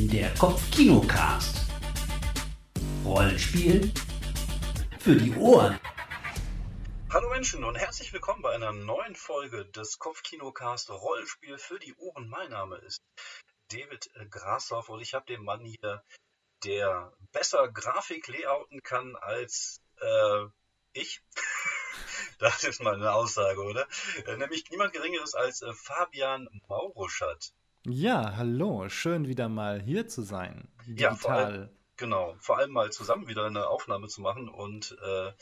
Der Kopfkinocast. Rollenspiel für die Ohren. Hallo Menschen und herzlich willkommen bei einer neuen Folge des Kopfkinocast Rollenspiel für die Ohren. Mein Name ist David Grashoff und ich habe den Mann hier, der besser Grafik layouten kann als äh, ich. das ist mal eine Aussage, oder? Äh, nämlich niemand Geringeres als äh, Fabian Mauruschat. Ja, hallo, schön wieder mal hier zu sein. Digital. Ja, vor allem, genau, vor allem mal zusammen wieder eine Aufnahme zu machen und äh,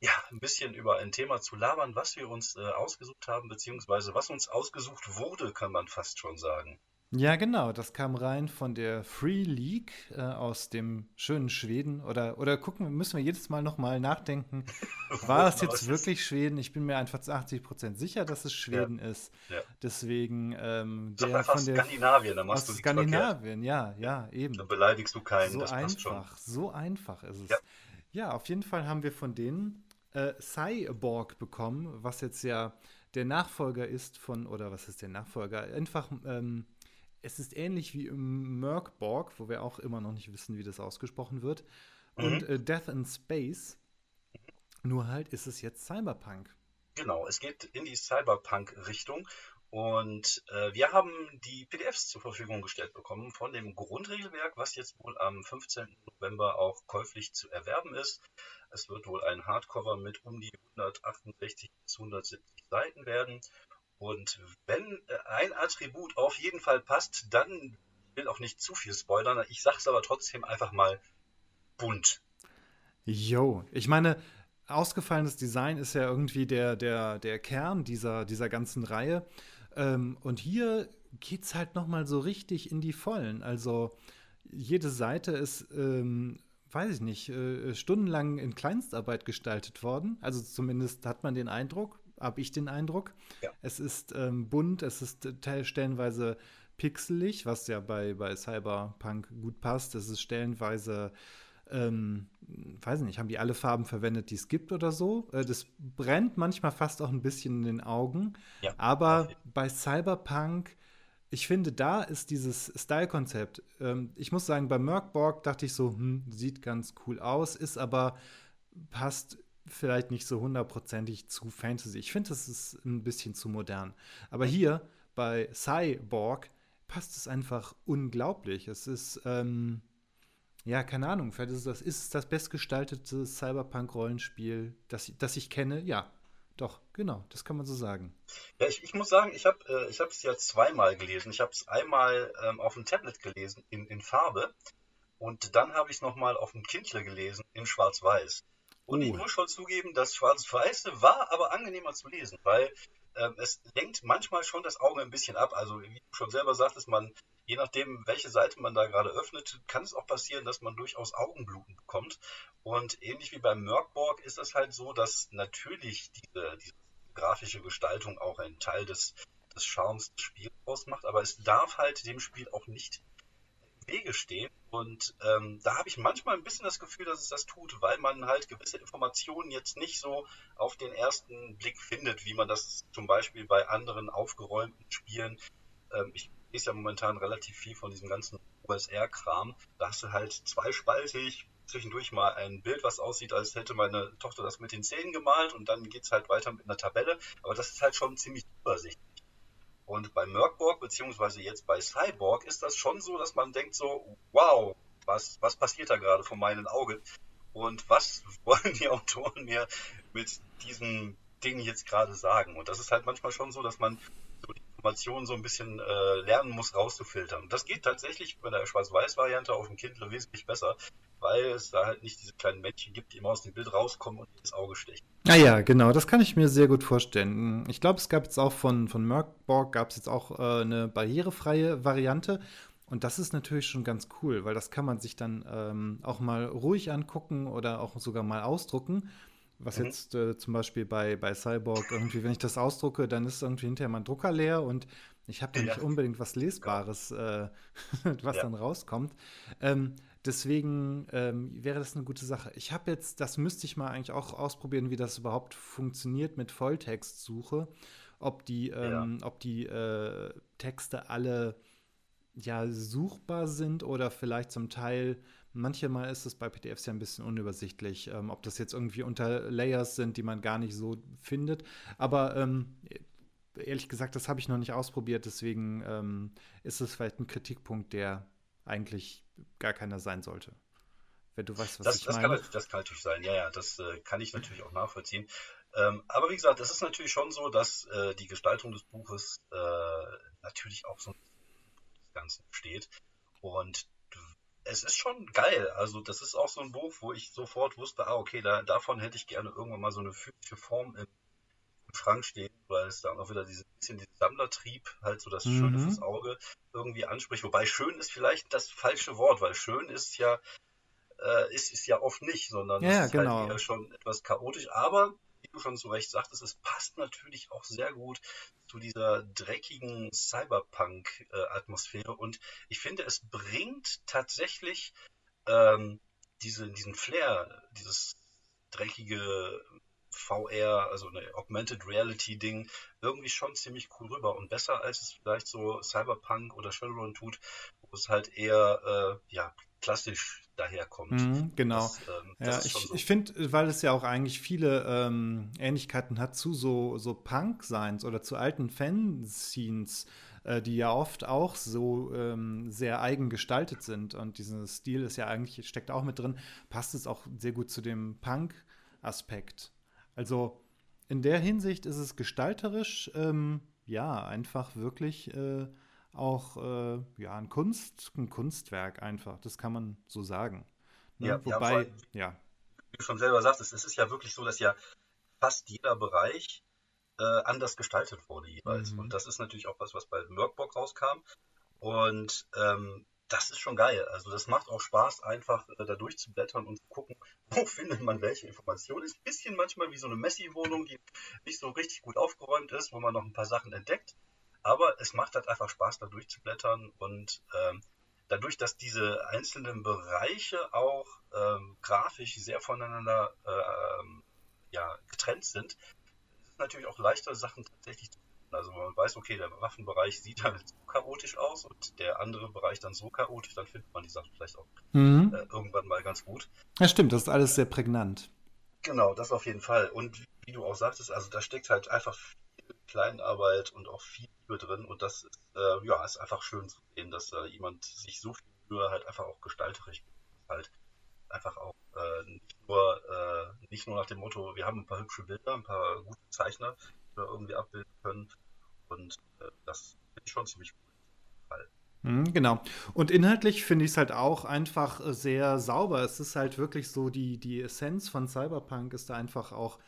ja, ein bisschen über ein Thema zu labern, was wir uns äh, ausgesucht haben, beziehungsweise was uns ausgesucht wurde, kann man fast schon sagen. Ja, genau, das kam rein von der Free League äh, aus dem schönen Schweden. Oder, oder gucken, müssen wir jedes Mal nochmal nachdenken, war es jetzt wirklich Schweden? Ich bin mir einfach zu 80 Prozent sicher, dass es Schweden ja. ist. Ja. Deswegen, ähm, Sag der von der Skandinavien, dann machst du Skandinavien, ja, ja, eben. Dann beleidigst du keinen, so einfach, So einfach ist es. Ja. ja. auf jeden Fall haben wir von denen äh, Cyborg bekommen, was jetzt ja der Nachfolger ist von, oder was ist der Nachfolger? Einfach, ähm, es ist ähnlich wie im Merkborg, wo wir auch immer noch nicht wissen, wie das ausgesprochen wird. Mhm. Und äh, Death in Space. Nur halt ist es jetzt Cyberpunk. Genau, es geht in die Cyberpunk-Richtung. Und äh, wir haben die PDFs zur Verfügung gestellt bekommen von dem Grundregelwerk, was jetzt wohl am 15. November auch käuflich zu erwerben ist. Es wird wohl ein Hardcover mit um die 168 bis 170 Seiten werden. Und wenn äh, ein Attribut auf jeden Fall passt, dann will auch nicht zu viel spoilern. Ich sag's aber trotzdem einfach mal bunt. Jo, ich meine, ausgefallenes Design ist ja irgendwie der, der, der Kern dieser, dieser ganzen Reihe. Ähm, und hier geht's halt noch mal so richtig in die Vollen. Also jede Seite ist, ähm, weiß ich nicht, äh, stundenlang in Kleinstarbeit gestaltet worden. Also zumindest hat man den Eindruck habe ich den Eindruck. Ja. Es ist ähm, bunt, es ist stellenweise pixelig, was ja bei, bei Cyberpunk gut passt. Es ist stellenweise, ähm, weiß nicht, haben die alle Farben verwendet, die es gibt oder so. Äh, das brennt manchmal fast auch ein bisschen in den Augen. Ja. Aber okay. bei Cyberpunk, ich finde, da ist dieses Style-Konzept. Ähm, ich muss sagen, bei Merkborg dachte ich so, hm, sieht ganz cool aus, ist aber passt vielleicht nicht so hundertprozentig zu Fantasy. Ich finde, das ist ein bisschen zu modern. Aber hier bei Cyborg passt es einfach unglaublich. Es ist, ähm, ja, keine Ahnung, vielleicht ist das, ist das bestgestaltete Cyberpunk-Rollenspiel, das, das ich kenne. Ja, doch, genau, das kann man so sagen. Ja, ich, ich muss sagen, ich habe äh, es ja zweimal gelesen. Ich habe es einmal ähm, auf dem Tablet gelesen in, in Farbe und dann habe ich es nochmal auf dem Kindle gelesen in Schwarz-Weiß. Und ich muss schon zugeben, das Schwarz-Weiße war aber angenehmer zu lesen, weil ähm, es lenkt manchmal schon das Auge ein bisschen ab. Also wie du schon selber sagtest, man, je nachdem, welche Seite man da gerade öffnet, kann es auch passieren, dass man durchaus Augenbluten bekommt. Und ähnlich wie beim Merkborg ist es halt so, dass natürlich diese, diese grafische Gestaltung auch ein Teil des, des Charmes des Spiels ausmacht, aber es darf halt dem Spiel auch nicht Wege stehen. Und ähm, da habe ich manchmal ein bisschen das Gefühl, dass es das tut, weil man halt gewisse Informationen jetzt nicht so auf den ersten Blick findet, wie man das zum Beispiel bei anderen aufgeräumten Spielen. Ähm, ich lese ja momentan relativ viel von diesem ganzen OSR-Kram. Da hast du halt zweispaltig, zwischendurch mal ein Bild, was aussieht, als hätte meine Tochter das mit den Zähnen gemalt und dann geht es halt weiter mit einer Tabelle. Aber das ist halt schon ziemlich übersichtlich. Und bei Merkborg, beziehungsweise jetzt bei Cyborg, ist das schon so, dass man denkt so, wow, was, was passiert da gerade vor meinen Augen? Und was wollen die Autoren mir mit diesem Ding jetzt gerade sagen? Und das ist halt manchmal schon so, dass man Informationen so ein bisschen äh, lernen muss, rauszufiltern. Das geht tatsächlich bei der Schwarz-Weiß-Variante auf dem Kindle wesentlich besser, weil es da halt nicht diese kleinen Männchen gibt, die immer aus dem Bild rauskommen und ins Auge stechen. Ah ja, genau, das kann ich mir sehr gut vorstellen. Ich glaube, es gab jetzt auch von, von Merkborg, gab es jetzt auch äh, eine barrierefreie Variante. Und das ist natürlich schon ganz cool, weil das kann man sich dann ähm, auch mal ruhig angucken oder auch sogar mal ausdrucken. Was mhm. jetzt äh, zum Beispiel bei, bei Cyborg irgendwie, wenn ich das ausdrucke, dann ist irgendwie hinterher mein Drucker leer und ich habe da ja. nicht unbedingt was Lesbares, äh, was ja. dann rauskommt. Ähm, Deswegen ähm, wäre das eine gute Sache. Ich habe jetzt, das müsste ich mal eigentlich auch ausprobieren, wie das überhaupt funktioniert mit Volltextsuche. Ob die, ähm, ja. ob die äh, Texte alle ja suchbar sind oder vielleicht zum Teil Manchmal ist es bei PDFs ja ein bisschen unübersichtlich, ähm, ob das jetzt irgendwie unter Layers sind, die man gar nicht so findet. Aber ähm, ehrlich gesagt, das habe ich noch nicht ausprobiert, deswegen ähm, ist es vielleicht ein Kritikpunkt, der eigentlich gar keiner sein sollte. Wenn du weißt, was das, ich das meine. Kann, das kann natürlich sein, ja, ja, das äh, kann ich natürlich auch nachvollziehen. Ähm, aber wie gesagt, es ist natürlich schon so, dass äh, die Gestaltung des Buches äh, natürlich auch so ein das Ganze steht. Und es ist schon geil. Also das ist auch so ein Buch, wo ich sofort wusste, ah, okay, da, davon hätte ich gerne irgendwann mal so eine physische Form im, im Schrank stehen, weil es dann auch wieder dieses bisschen diesen Sammlertrieb, halt so das mhm. Schöne fürs Auge irgendwie anspricht. Wobei schön ist vielleicht das falsche Wort, weil schön ist ja, äh, ist, ist ja oft nicht, sondern ja, ist genau. halt eher schon etwas chaotisch. Aber wie du schon zu Recht sagtest, es passt natürlich auch sehr gut zu dieser dreckigen Cyberpunk-Atmosphäre. Und ich finde, es bringt tatsächlich ähm, diese, diesen Flair, dieses dreckige VR, also eine Augmented Reality Ding, irgendwie schon ziemlich cool rüber. Und besser als es vielleicht so Cyberpunk oder Shadowrun tut, wo es halt eher äh, ja klassisch daherkommt. Mhm, genau. Das, ähm, ja, ich, so. ich finde, weil es ja auch eigentlich viele ähm, Ähnlichkeiten hat zu so, so Punk-Seins oder zu alten Fanscenes, äh, die ja oft auch so ähm, sehr eigen gestaltet sind. Und dieser Stil ist ja eigentlich, steckt auch mit drin, passt es auch sehr gut zu dem Punk-Aspekt. Also in der Hinsicht ist es gestalterisch, ähm, ja, einfach wirklich äh, auch äh, ja, ein, Kunst, ein Kunstwerk einfach, das kann man so sagen. Ne? Ja, Wobei, ja, ja. Wie du schon selber sagtest, es ist ja wirklich so, dass ja fast jeder Bereich äh, anders gestaltet wurde jeweils. Mhm. Und das ist natürlich auch was, was bei Workbook rauskam. Und ähm, das ist schon geil. Also das macht auch Spaß, einfach äh, da durchzublättern und zu gucken, wo findet man welche Informationen. Ist ein bisschen manchmal wie so eine Messi-Wohnung, die nicht so richtig gut aufgeräumt ist, wo man noch ein paar Sachen entdeckt. Aber es macht halt einfach Spaß, da durchzublättern und ähm, dadurch, dass diese einzelnen Bereiche auch ähm, grafisch sehr voneinander äh, ja, getrennt sind, ist es natürlich auch leichter, Sachen tatsächlich zu finden. Also wenn man weiß, okay, der Waffenbereich sieht halt so chaotisch aus und der andere Bereich dann so chaotisch, dann findet man die Sachen vielleicht auch mhm. äh, irgendwann mal ganz gut. Ja, stimmt, das ist alles sehr prägnant. Genau, das auf jeden Fall. Und wie, wie du auch sagtest, also da steckt halt einfach Kleinarbeit und auch viel Mühe drin. Und das äh, ja, ist einfach schön zu sehen, dass da jemand sich so viel Mühe halt einfach auch gestalterisch halt einfach auch äh, nicht, nur, äh, nicht nur nach dem Motto, wir haben ein paar hübsche Bilder, ein paar gute Zeichner, die wir irgendwie abbilden können. Und äh, das finde ich schon ziemlich cool. Mhm, genau. Und inhaltlich finde ich es halt auch einfach sehr sauber. Es ist halt wirklich so, die, die Essenz von Cyberpunk ist da einfach auch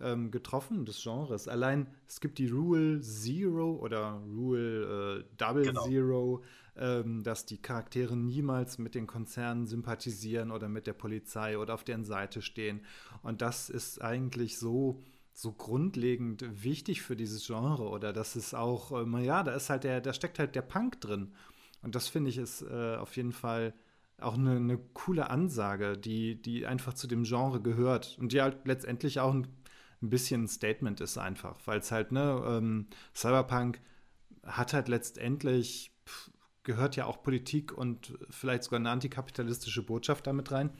ähm, getroffen des Genres. Allein es gibt die Rule Zero oder Rule äh, Double genau. Zero, ähm, dass die Charaktere niemals mit den Konzernen sympathisieren oder mit der Polizei oder auf deren Seite stehen. Und das ist eigentlich so so grundlegend wichtig für dieses Genre oder das ist auch, äh, ja, da ist halt der, da steckt halt der Punk drin. Und das finde ich ist äh, auf jeden Fall auch eine, eine, coole Ansage, die, die einfach zu dem Genre gehört und die halt letztendlich auch ein ein bisschen ein Statement ist einfach, weil es halt, ne, ähm, Cyberpunk hat halt letztendlich, pff, gehört ja auch Politik und vielleicht sogar eine antikapitalistische Botschaft damit rein.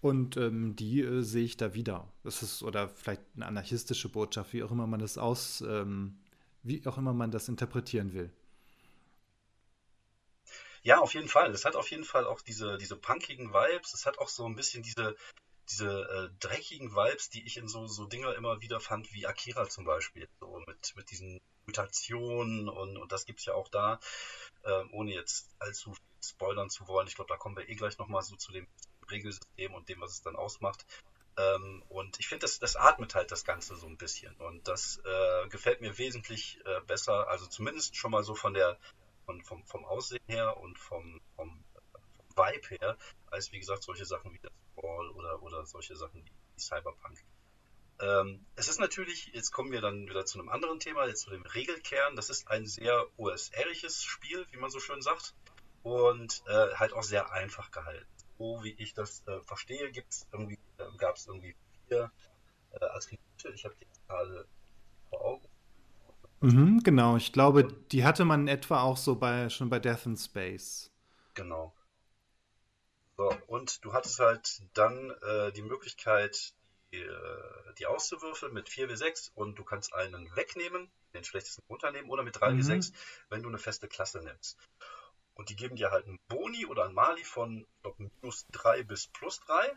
Und ähm, die äh, sehe ich da wieder. Das ist, oder vielleicht eine anarchistische Botschaft, wie auch immer man das aus, ähm, wie auch immer man das interpretieren will. Ja, auf jeden Fall. Es hat auf jeden Fall auch diese, diese punkigen Vibes. Es hat auch so ein bisschen diese, diese äh, dreckigen Vibes, die ich in so, so Dinger immer wieder fand, wie Akira zum Beispiel. So mit, mit diesen Mutationen und, und das es ja auch da, ähm, ohne jetzt allzu viel spoilern zu wollen. Ich glaube, da kommen wir eh gleich nochmal so zu dem Regelsystem und dem, was es dann ausmacht. Ähm, und ich finde, das, das atmet halt das Ganze so ein bisschen. Und das äh, gefällt mir wesentlich äh, besser, also zumindest schon mal so von der, von, vom, vom Aussehen her und vom, vom, vom Vibe her, als wie gesagt solche Sachen wie das Ball oder, oder solche Sachen wie Cyberpunk. Ähm, es ist natürlich, jetzt kommen wir dann wieder zu einem anderen Thema, jetzt zu dem Regelkern. Das ist ein sehr OSR-iges Spiel, wie man so schön sagt, und äh, halt auch sehr einfach gehalten. So wie ich das äh, verstehe, gibt's irgendwie, äh, gab es irgendwie vier äh, Attribute. Ich habe die gerade vor Augen. Mhm, genau, ich glaube, die hatte man etwa auch so bei schon bei Death in Space. Genau. So, und du hattest halt dann äh, die Möglichkeit, die, äh, die auszuwürfeln mit 4W6 und du kannst einen wegnehmen, den schlechtesten runternehmen, oder mit 3W6, mhm. wenn du eine feste Klasse nimmst. Und die geben dir halt einen Boni oder einen Mali von glaub, minus 3 bis plus 3.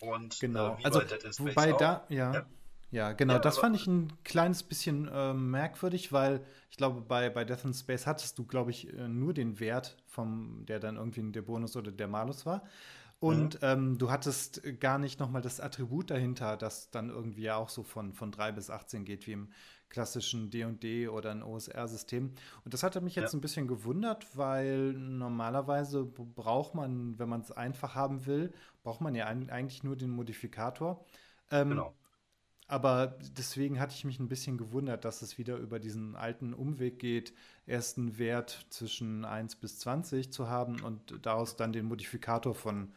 Und genau, äh, also wobei da, ja. ja. Ja, genau, ja, das fand ich ein kleines bisschen äh, merkwürdig, weil ich glaube, bei, bei Death in Space hattest du, glaube ich, äh, nur den Wert, vom, der dann irgendwie der Bonus oder der Malus war. Und mhm. ähm, du hattest gar nicht nochmal das Attribut dahinter, das dann irgendwie auch so von, von 3 bis 18 geht, wie im klassischen D&D oder ein OSR-System. Und das hatte mich jetzt ja. ein bisschen gewundert, weil normalerweise braucht man, wenn man es einfach haben will, braucht man ja eigentlich nur den Modifikator. Ähm, genau. Aber deswegen hatte ich mich ein bisschen gewundert, dass es wieder über diesen alten Umweg geht, erst einen Wert zwischen 1 bis 20 zu haben und daraus dann den Modifikator von,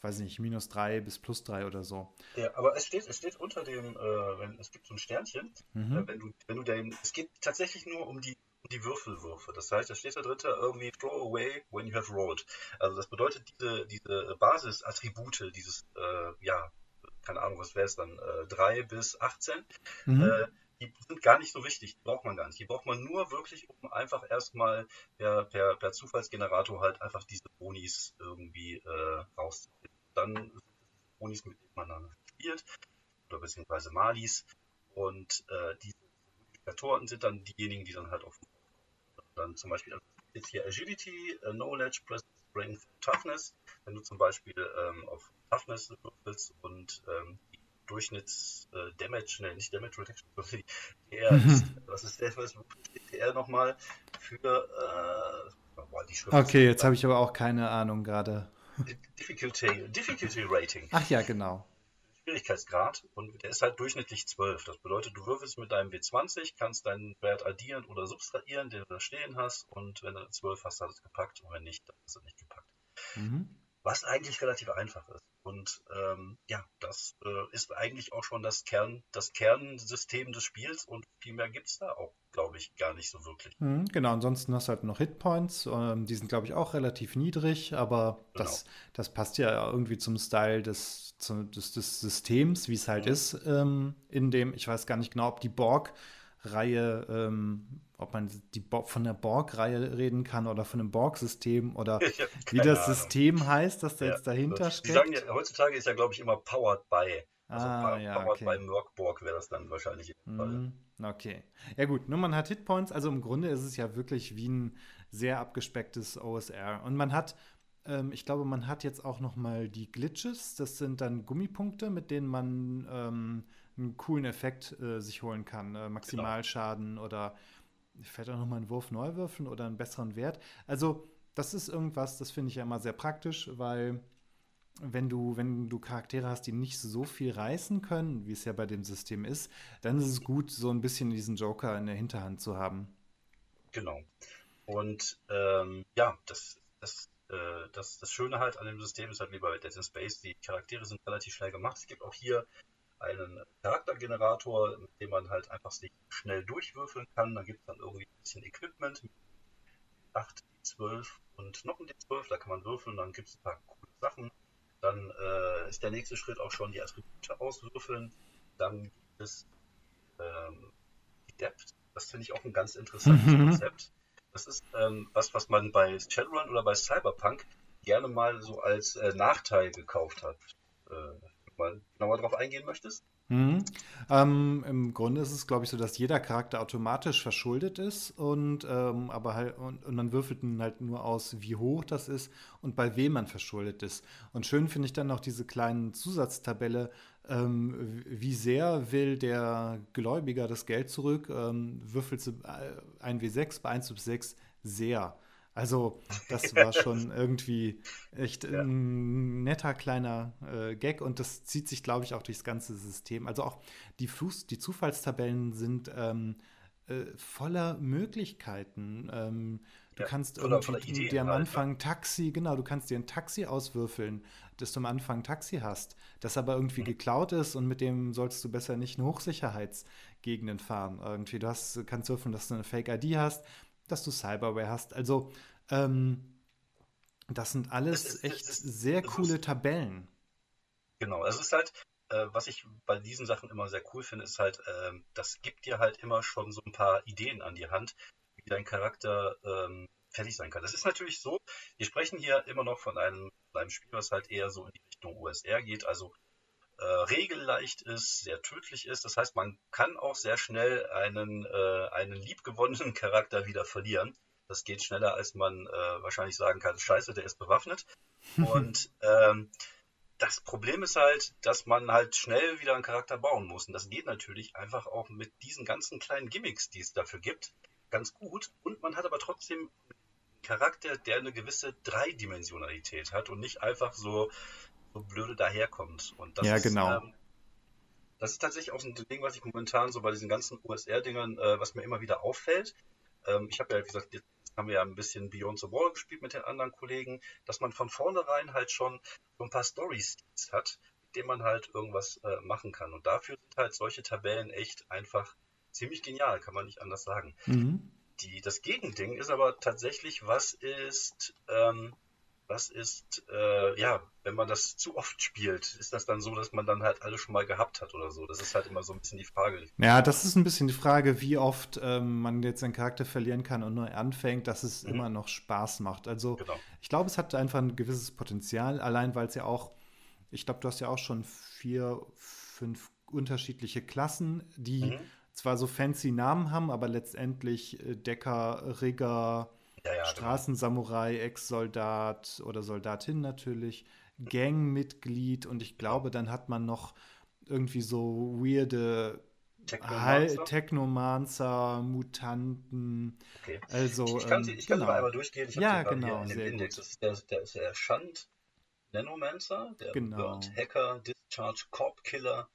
weiß nicht, minus 3 bis plus 3 oder so. Ja, aber es steht, es steht unter dem, äh, wenn, es gibt so ein Sternchen, mhm. äh, wenn du, wenn du den, es geht tatsächlich nur um die um die Würfelwürfe. Das heißt, da steht da drin irgendwie throw away when you have rolled. Also das bedeutet, diese, diese Basisattribute, dieses, äh, ja, keine Ahnung, was wäre es dann, äh, 3 bis 18, mhm. äh, die sind gar nicht so wichtig, die braucht man gar nicht. Die braucht man nur wirklich, um einfach erstmal per, per, per Zufallsgenerator halt einfach diese Bonis irgendwie äh, rauszufinden. Dann Bonis, mit denen man dann spielt, oder beziehungsweise Malis. Und äh, diese Multiplikatoren sind dann diejenigen, die dann halt auf dann zum Beispiel jetzt hier Agility, uh, Knowledge, Presence, Strength, Toughness. Wenn du zum Beispiel ähm, auf Toughness würfelst und ähm, Durchschnitts-Damage, äh, ne, nicht Damage Reduction, sondern die DR mhm. ist, was ist DR nochmal für, äh, boah, die Schrift Okay, jetzt habe ich aber auch keine Ahnung gerade. Difficulty, Difficulty Rating. Ach ja, genau. Schwierigkeitsgrad und der ist halt durchschnittlich 12. Das bedeutet, du würfelst mit deinem W20, kannst deinen Wert addieren oder subtrahieren, den du da stehen hast und wenn du 12 hast, hast du es gepackt und wenn nicht, dann hast du nicht gepackt. Mhm was eigentlich relativ einfach ist. Und ähm, ja, das äh, ist eigentlich auch schon das Kern, das Kernsystem des Spiels und viel mehr gibt es da auch, glaube ich, gar nicht so wirklich. Mhm, genau, ansonsten hast du halt noch Hitpoints, ähm, die sind, glaube ich, auch relativ niedrig, aber genau. das, das passt ja irgendwie zum Style des, zu, des, des Systems, wie es halt mhm. ist, ähm, in dem, ich weiß gar nicht genau, ob die Borg-Reihe ähm, ob man die von der Borg-Reihe reden kann oder von einem Borg-System oder wie das Ahnung. System heißt, das da ja, jetzt dahinter also, steckt. Ja, heutzutage ist ja, glaube ich, immer powered by. Also ah, ja, okay. by Merc wäre das dann wahrscheinlich. Mm, okay. Ja gut, nur man hat Hitpoints, also im Grunde ist es ja wirklich wie ein sehr abgespecktes OSR. Und man hat, ähm, ich glaube, man hat jetzt auch noch mal die Glitches, das sind dann Gummipunkte, mit denen man ähm, einen coolen Effekt äh, sich holen kann. Äh, Maximalschaden genau. oder vielleicht auch nochmal einen Wurf neu würfeln oder einen besseren Wert. Also, das ist irgendwas, das finde ich ja immer sehr praktisch, weil wenn du, wenn du Charaktere hast, die nicht so viel reißen können, wie es ja bei dem System ist, dann ist es gut, so ein bisschen diesen Joker in der Hinterhand zu haben. Genau. Und ähm, ja, das, das, äh, das, das Schöne halt an dem System ist halt wie bei Dead in Space, die Charaktere sind relativ schnell gemacht. Es gibt auch hier einen Charaktergenerator, mit dem man halt einfach sich schnell durchwürfeln kann. Da gibt es dann irgendwie ein bisschen Equipment mit 8, 12 und noch ein D12, da kann man würfeln, dann gibt es ein paar coole Sachen. Dann äh, ist der nächste Schritt auch schon die Attribute auswürfeln. Dann gibt es ähm, die Depth. Das finde ich auch ein ganz interessantes mhm. Konzept. Das ist ähm, was, was man bei Shadowrun oder bei Cyberpunk gerne mal so als äh, Nachteil gekauft hat. Äh, mal genauer drauf eingehen möchtest? Mhm. Ähm, Im Grunde ist es, glaube ich, so, dass jeder Charakter automatisch verschuldet ist und ähm, aber halt und, und, man würfelt dann halt nur aus, wie hoch das ist und bei wem man verschuldet ist. Und schön finde ich dann noch diese kleinen Zusatztabelle, ähm, wie sehr will der Gläubiger das Geld zurück? Ähm, würfelt äh, ein W6 bei 1 bis 6 sehr. Also, das war schon irgendwie echt ja. ein netter kleiner äh, Gag und das zieht sich, glaube ich, auch durchs ganze System. Also auch die, Fuß, die Zufallstabellen sind ähm, äh, voller Möglichkeiten. Ähm, Du Ja, kannst irgendwie der Idee dir am halt, ne? Anfang Taxi, genau, du kannst dir ein Taxi auswürfeln, dass du am Anfang ein Taxi hast, das aber irgendwie Mhm. geklaut ist und mit dem sollst du besser nicht in Hochsicherheitsgegenden fahren. Irgendwie, du hast, kannst würfeln, dass du eine Fake-ID hast, dass du Cyberware hast. Also, ähm, das sind alles Es es echt sehr es ist- coole Tabellen. Genau, es ist halt, äh, was ich bei diesen Sachen immer sehr cool finde, ist halt, ähm, das gibt dir halt immer schon so ein paar Ideen an die Hand, wie dein Charakter ähm, fertig sein kann. Das ist natürlich so, wir sprechen hier immer noch von einem, einem Spiel, was halt eher so in die Richtung USR geht, also äh, regelleicht ist, sehr tödlich ist. Das heißt, man kann auch sehr schnell einen, äh, einen liebgewonnenen Charakter wieder verlieren. Das geht schneller, als man äh, wahrscheinlich sagen kann, scheiße, der ist bewaffnet. Und ähm, das Problem ist halt, dass man halt schnell wieder einen Charakter bauen muss. Und das geht natürlich einfach auch mit diesen ganzen kleinen Gimmicks, die es dafür gibt, ganz gut. Und man hat aber trotzdem einen Charakter, der eine gewisse Dreidimensionalität hat und nicht einfach so, so blöde daherkommt. Und das Ja, ist, genau. ähm, das ist tatsächlich auch so ein Ding, was ich momentan so bei diesen ganzen USR-Dingern, äh, was mir immer wieder auffällt. Ähm, ich habe ja, wie gesagt, jetzt haben wir ja ein bisschen Beyond the Wall gespielt mit den anderen Kollegen, dass man von vornherein halt schon so ein paar Stories hat, mit denen man halt irgendwas äh, machen kann. Und dafür sind halt solche Tabellen echt einfach ziemlich genial, kann man nicht anders sagen. Mhm. Die, das Gegending ist aber tatsächlich, was ist, ähm, was ist, äh, ja, wenn man das zu oft spielt, ist das dann so, dass man dann halt alles schon mal gehabt hat oder so? Das ist halt immer so ein bisschen die Frage. Ja, das ist ein bisschen die Frage, wie oft ähm, man jetzt einen Charakter verlieren kann und neu anfängt, dass es Mhm. immer noch Spaß macht. Also Genau. ich glaube, es hat einfach ein gewisses Potenzial, allein weil es ja auch, ich glaube, du hast ja auch schon vier, fünf unterschiedliche Klassen, die Mhm. zwar so fancy Namen haben, aber letztendlich äh, Decker, Rigger, Ja, ja, genau. Straßensamurai, Ex-Soldat oder Soldatin natürlich, Gangmitglied und ich glaube, dann hat man noch irgendwie so weirde Technomancer? Technomancer, Mutanten, Okay. also Ich, ich kann sie, ähm, ich kann sie genau. mal einmal durchgehen. Ich Ja, sie genau, hier in Index. Das ist der, der, ist der Shant Nanomancer, der Genau. Burnt Hacker, Discharge Corp Killer,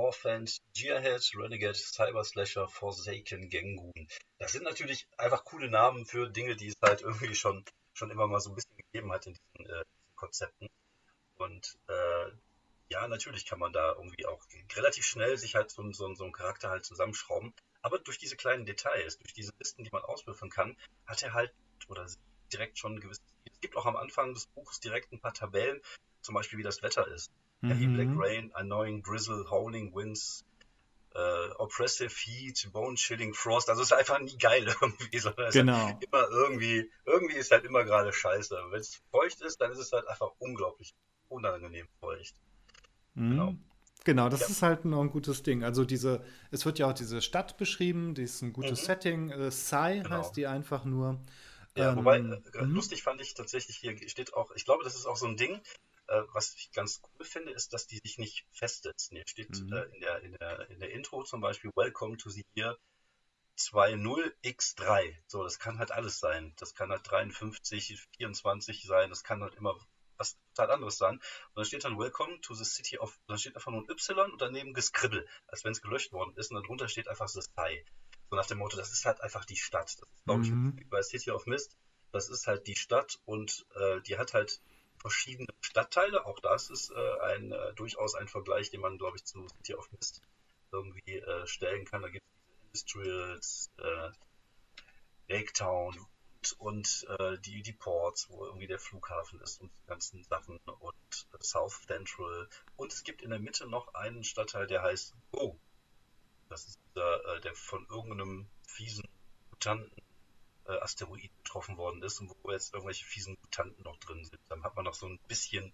Orphant, Gearhead, Renegade, Cyber Slasher, Forsaken, Gengun. Das sind natürlich einfach coole Namen für Dinge, die es halt irgendwie schon, schon immer mal so ein bisschen gegeben hat in diesen, äh, Konzepten. Und äh, ja, natürlich kann man da irgendwie auch relativ schnell sich halt so, so, so einen Charakter halt zusammenschrauben. Aber durch diese kleinen Details, durch diese Listen, die man auswürfeln kann, hat er halt oder direkt schon ein gewisses. Es gibt auch am Anfang des Buches direkt ein paar Tabellen, zum Beispiel wie das Wetter ist. Heavy Mhm. Black Rain, Annoying Drizzle, Howling Winds, äh, Oppressive Heat, Bone Chilling Frost. Also es ist einfach nie geil irgendwie, sondern es ist Genau. halt immer irgendwie, irgendwie ist halt immer gerade scheiße. Wenn es feucht ist, dann ist es halt einfach unglaublich unangenehm feucht. Mhm. Genau. Genau, das Ja. ist halt noch ein gutes Ding. Also diese, es wird ja auch diese Stadt beschrieben, die ist ein gutes Mhm. Setting. Äh, Sai Genau. heißt die einfach nur. Ja, Ähm, wobei, äh, mhm. lustig fand ich tatsächlich, hier steht auch, ich glaube, das ist auch so ein Ding, äh, was ich ganz cool finde, ist, dass die sich nicht festsetzen. Hier steht Mhm. äh, in, der, in, der, in der Intro zum Beispiel, Welcome to the Year 20x3. So, das kann halt alles sein. Das kann halt 53, 24 sein, das kann halt immer was total anderes sein. Und dann steht dann Welcome to the City of, dann steht einfach nur ein Y und daneben Geskribbel, als wenn es gelöscht worden ist. Und darunter steht einfach The Sky. So nach dem Motto, das ist halt einfach die Stadt. Das ist, glaube ich, Mhm. wie bei City of Mist. Das ist halt die Stadt und äh, die hat halt verschiedene Stadtteile. Auch das ist äh, ein äh, durchaus ein Vergleich, den man, glaube ich, zu City of Mist irgendwie äh, stellen kann. Da gibt es Industrials, äh, Lake Town und, und äh, die, die Ports, wo irgendwie der Flughafen ist und die ganzen Sachen und South Central. Und es gibt in der Mitte noch einen Stadtteil, der heißt Go. Das ist der, äh, der von irgendeinem fiesen Mutanten äh, Asteroid getroffen worden ist und wo jetzt irgendwelche fiesen Mutanten noch drin sind. Dann hat man noch so ein bisschen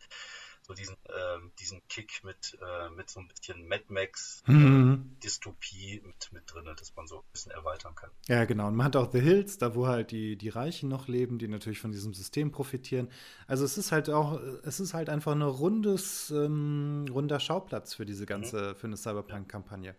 so diesen, ähm, diesen Kick mit, äh, mit so ein bisschen Mad Max Mhm. Dystopie mit, mit drin, dass man so ein bisschen erweitern kann. Ja, genau. Und man hat auch The Hills, da wo halt die, die Reichen noch leben, die natürlich von diesem System profitieren. Also es ist halt auch, es ist halt einfach ein rundes, ähm, runder Schauplatz für diese ganze, für eine Cyberpunk-Kampagne.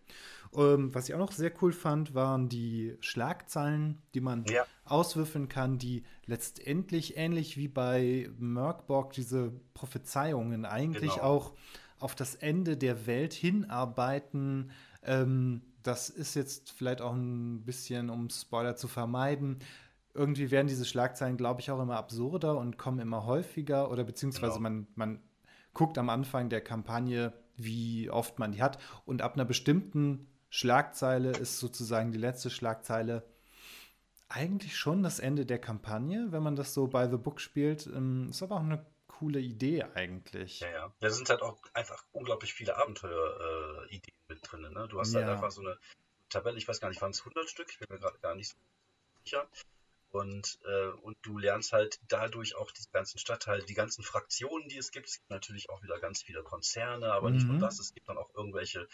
Ähm, was ich auch noch sehr cool fand, waren die Schlagzeilen, die man Ja. auswürfeln kann, die letztendlich ähnlich wie bei Merkborg diese Prophezeiungen eigentlich Genau. auch auf das Ende der Welt hinarbeiten. Ähm, das ist jetzt vielleicht auch ein bisschen, um Spoiler zu vermeiden, irgendwie werden diese Schlagzeilen, glaube ich, auch immer absurder und kommen immer häufiger oder beziehungsweise Genau. man, man guckt am Anfang der Kampagne, wie oft man die hat und ab einer bestimmten Schlagzeile ist sozusagen die letzte Schlagzeile eigentlich schon das Ende der Kampagne, wenn man das so by the book spielt. Ähm, Ist aber auch eine coole Idee eigentlich. Ja, ja. Da sind halt auch einfach unglaublich viele Abenteuer-Ideen mit drin. Ne? Du hast halt Ja. einfach so eine Tabelle, ich weiß gar nicht, waren es 100 Stück? Ich bin mir gerade gar nicht so sicher. Und, äh, und du lernst halt dadurch auch diese ganzen Stadtteile, die ganzen Fraktionen, die es gibt. Es gibt natürlich auch wieder ganz viele Konzerne, aber nicht nur Mhm. das. Es gibt dann auch irgendwelche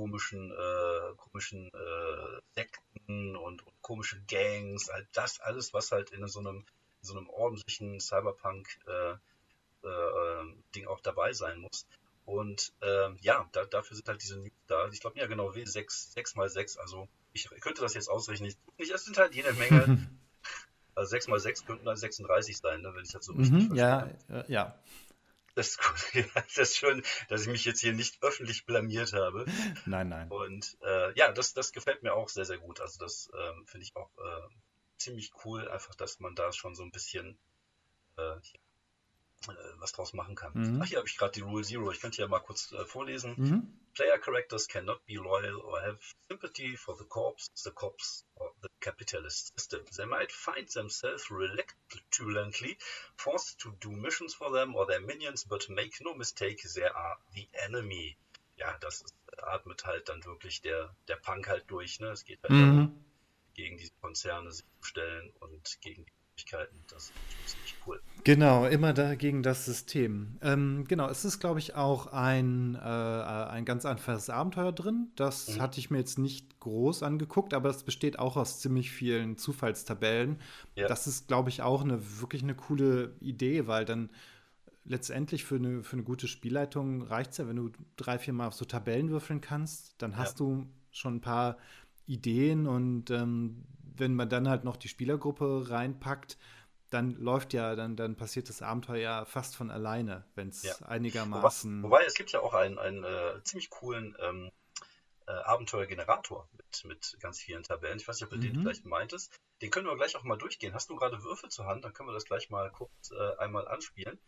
komischen, äh, komischen äh, Sekten und, und komische Gangs. Halt das alles, was halt in so einem, in so einem ordentlichen Cyberpunk äh, äh, Ding auch dabei sein muss. Und ähm, ja, da, dafür sind halt diese News da. Ich glaube, ja genau, W6, 6 mal 6, also ich könnte das jetzt ausrechnen. Ich, nicht, es sind halt jede Menge. Also 6 mal 6 könnten dann 36 sein, ne, wenn ich das so richtig Mhm, ja, verstehe. äh, ja. Das das ist schön, dass ich mich jetzt hier nicht öffentlich blamiert habe. Nein, nein. Und äh, ja, das, das gefällt mir auch sehr, sehr gut. Also das ähm, finde ich auch äh, ziemlich cool, einfach, dass man da schon so ein bisschen äh, was draus machen kann. Mhm. Ach, hier habe ich gerade die Rule Zero. Ich könnte hier mal kurz äh, vorlesen. Mhm. Player characters cannot be loyal or have sympathy for the corps, the cops, or the capitalist system. They might find themselves reluctantly forced to do missions for them or their minions, but make no mistake, they are the enemy. Ja, das ist, atmet halt dann wirklich der, der Punk halt durch. Ne? Es geht halt darum, Mhm. gegen diese Konzerne sich zu stellen und gegen die Möglichkeiten. Das ist ziemlich cool. Genau, immer da gegen das System. Ähm, genau, es ist, glaube ich, auch ein, äh, ein ganz einfaches Abenteuer drin. Das Mhm. hatte ich mir jetzt nicht groß angeguckt, aber es besteht auch aus ziemlich vielen Zufallstabellen. Ja. Das ist, glaube ich, auch eine wirklich eine coole Idee, weil dann letztendlich für eine, für eine gute Spielleitung reicht es ja, wenn du drei, vier Mal auf so Tabellen würfeln kannst, dann hast du schon ein paar Ideen und ähm, wenn man dann halt noch die Spielergruppe reinpackt, dann läuft ja, dann, dann passiert das Abenteuer ja fast von alleine, wenn es Ja. einigermaßen. Wobei, wobei es gibt ja auch einen, einen äh, ziemlich coolen ähm, äh, Abenteuergenerator mit, mit ganz vielen Tabellen. Ich weiß nicht, ob du den Mhm. vielleicht meintest. Den können wir gleich auch mal durchgehen. Hast du gerade Würfel zur Hand? Dann können wir das gleich mal kurz äh, einmal anspielen.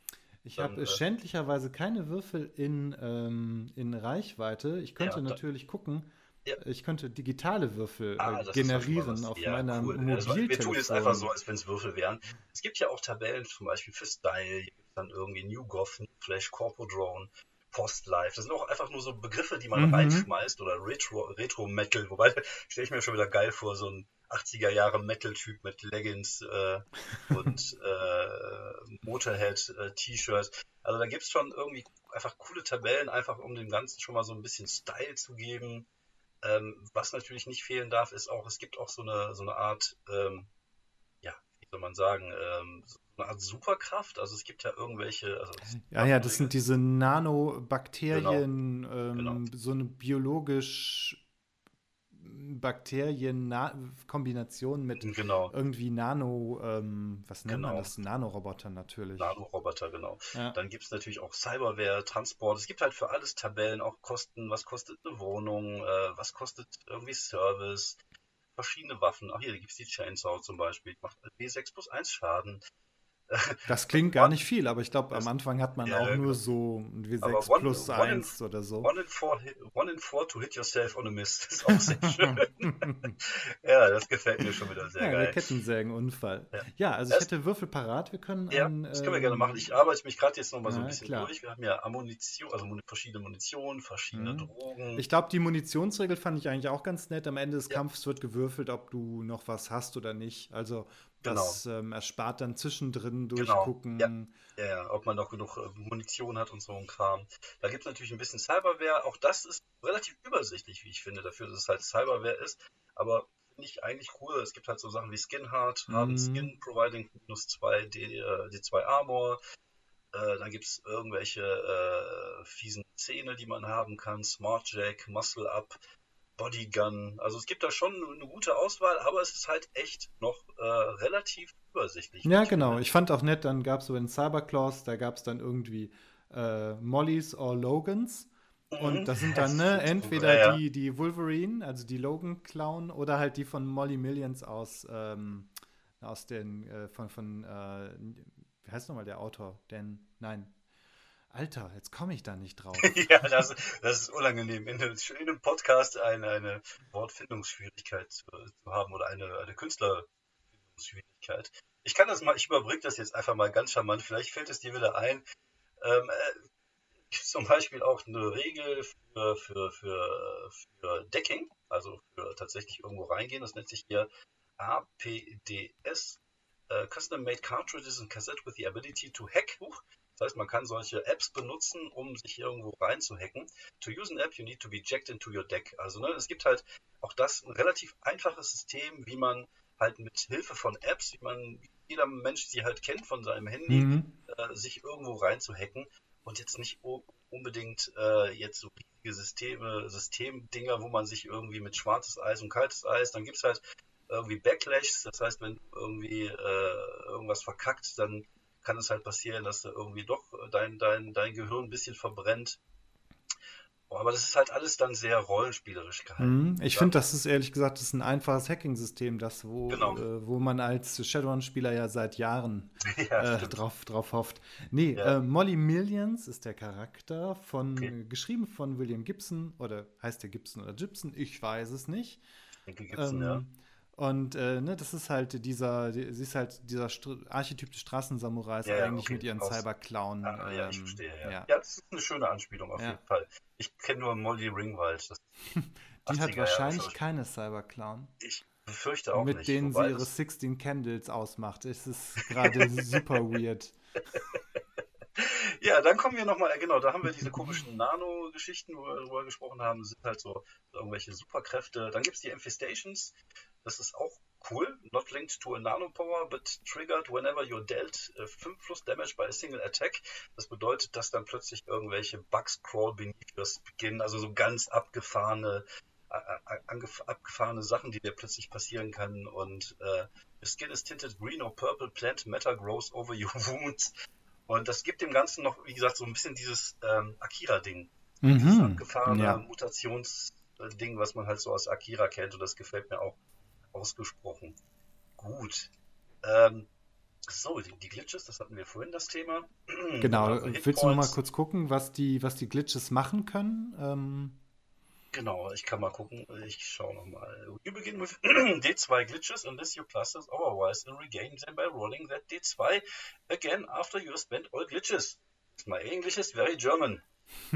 Ich habe äh, schändlicherweise keine Würfel in, ähm, in Reichweite. Ich könnte Ja, natürlich gucken. Ja. Ich könnte digitale Würfel Ah, äh, generieren auf Ja, meiner cool. Also, wir tun jetzt einfach so, Mobiltelefon. als wenn es Würfel wären. Es gibt ja auch Tabellen, zum Beispiel für Style, dann irgendwie New Goth, New Flash, Corpo Drone, Postlife. Das sind auch einfach nur so Begriffe, die man Mhm. reinschmeißt oder Retro, Retro Metal. Wobei, stelle ich mir schon wieder geil vor, so ein 80er Jahre Metal-Typ mit Leggings äh, und äh, Motorhead äh. Also da gibt es schon irgendwie einfach coole Tabellen, einfach um dem Ganzen schon mal so ein bisschen Style zu geben. Ähm, was natürlich nicht fehlen darf, ist auch, es gibt auch so eine, so eine Art, ähm, ja, wie soll man sagen, ähm, so eine Art Superkraft. Also es gibt ja irgendwelche, also Ja, ja, das sind diese Nanobakterien, ähm, genau. so eine biologisch Bakterien-Kombination mit genau, irgendwie Nano, ähm, was nennt man Genau. das? Nanoroboter natürlich. Nanoroboter, genau. Ja. Dann gibt es natürlich auch Cyberware, Transport. Es gibt halt für alles Tabellen, auch Kosten. Was kostet eine Wohnung? Äh, was kostet irgendwie Service? Verschiedene Waffen. Ach, hier gibt es die Chainsaw zum Beispiel. Macht W6 plus 1 Schaden. Das klingt gar nicht viel, aber ich glaube, am Anfang hat man Ja, auch genau. nur so ein Aber W6 one- plus one in- 1 oder so. One in, four, one in four to hit yourself on a miss. Das ist auch sehr schön. ja, das gefällt mir schon wieder sehr Ja, der geil. Kettensägenunfall. Ja. Ja, also ich Das- hätte Würfel parat. Wir können Ja, ein, das können wir ähm, gerne machen. Ich arbeite mich gerade jetzt nochmal so ein bisschen klar. durch. Wir haben ja Ammunition, also verschiedene Munition, verschiedene Mhm. Drogen. Ich glaube, die Munitionsregel fand ich eigentlich auch ganz nett. Am Ende des. Kampfes wird gewürfelt, ob du noch was hast oder nicht. Also das ähm, erspart dann zwischendrin Genau. durchgucken. Ja. Ja, ja, ob man noch genug äh, Munition hat und so ein Kram. Da gibt es natürlich ein bisschen Cyberware. Auch das ist relativ übersichtlich, wie ich finde, dafür, dass es halt Cyberware ist. Aber finde ich eigentlich cool. Es gibt halt so Sachen wie Skinheart, Mhm. haben Skin Providing minus 2 D, äh, D2 Armor. Äh, dann gibt es irgendwelche fiesen Zähne, die man haben kann. Smart Jack, Muscle Up, Bodygun. Also es gibt da schon eine gute Auswahl, aber es ist halt echt noch äh, relativ übersichtlich. Ja, genau. Ich fand auch nett, dann gab es so in Cyberclaws, da gab es dann irgendwie äh, Mollys or Logans. Und Mhm. das sind dann ne, entweder ja. die, die Wolverine, also die Logan-Clown, oder halt die von Molly Millions aus ähm, aus den, äh, von, von äh, wie heißt nochmal der Autor? Den, nein, Alter, jetzt komme ich da nicht drauf. ja, das, das, ist unangenehm, in, in einem Podcast eine, eine Wortfindungsschwierigkeit zu, zu, haben oder eine, eine Künstlerfindungsschwierigkeit. Ich kann das mal, ich überbrücke das jetzt einfach mal ganz charmant, vielleicht fällt es dir wieder ein. Ähm, äh, zum Beispiel auch eine Regel für, für, für, für Decking, also für tatsächlich irgendwo reingehen. Das nennt sich hier APDS, uh, Custom Made Cartridges and Cassette with the Ability to Hack. Huch. Das heißt, man kann solche Apps benutzen, um sich irgendwo reinzuhacken. To use an app, you need to be jacked into your deck. Also ne, es gibt halt auch das ein relativ einfaches System, wie man halt mit Hilfe von Apps, wie man jeder Mensch sie halt kennt von seinem Handy, mhm. äh, sich irgendwo reinzuhacken und jetzt nicht unbedingt äh, jetzt so riesige Systeme, Systemdinger, wo man sich irgendwie mit schwarzes Eis und kaltes Eis, dann gibt es halt irgendwie Backlash, das heißt, wenn irgendwie äh, irgendwas verkackt, dann kann es halt passieren, dass du irgendwie doch dein, dein, dein Gehirn ein bisschen verbrennt. Aber das ist halt alles dann sehr rollenspielerisch gehalten. Mhm. Ich finde, das ist ehrlich gesagt das ist ein einfaches Hacking-System, das wo, genau. äh, wo man als Shadowrun-Spieler ja seit Jahren ja, äh, drauf, drauf hofft. Nee, ja. äh, Molly Millions ist der Charakter von okay. geschrieben von William Gibson oder heißt der Gibson oder Gibson? Ich weiß es nicht. Gibson, ähm, ja. Und äh, ne, das ist halt dieser, sie ist halt dieser St Archetyp des Straßensamurais ja, eigentlich okay, mit ihren Cyberclown. Ah, ja, ich ähm, verstehe, ja. ja. ja. das ist eine schöne Anspielung auf jeden Fall. Ich kenne nur Molly Ringwald. Die hat wahrscheinlich Jahre. keine Cyberclown. Ich befürchte auch mit nicht. Mit denen sie ihre 16 Candles ausmacht. Es ist gerade super weird. Ja, dann kommen wir nochmal, genau, da haben wir diese komischen Nano-Geschichten, wo wir darüber gesprochen haben, sind halt so irgendwelche Superkräfte. Dann gibt es die Infestations, das ist auch cool. Not linked to a nano power, but triggered whenever you're dealt 5 uh, plus damage by a single attack. Das bedeutet, dass dann plötzlich irgendwelche Bugs crawl beneath beginnen, also so ganz abgefahrene abgefahrene Sachen, die dir plötzlich passieren können und äh, your skin is tinted green or purple, plant matter grows over your wounds und das gibt dem Ganzen noch, wie gesagt, so ein bisschen dieses ähm, Akira-Ding. Mhm. Dieses abgefahrene ja. Mutationsding, was man halt so aus Akira kennt und das gefällt mir auch ausgesprochen gut. Ähm, so, die, die, Glitches, das hatten wir vorhin das Thema. Genau, also willst du noch mal kurz gucken, was die, was die Glitches machen können? Ähm... Genau, ich kann mal gucken. Ich schaue nochmal. You begin with D2 glitches unless your class is otherwise and regain them by rolling that D2 again after you spent all glitches. My English is very German.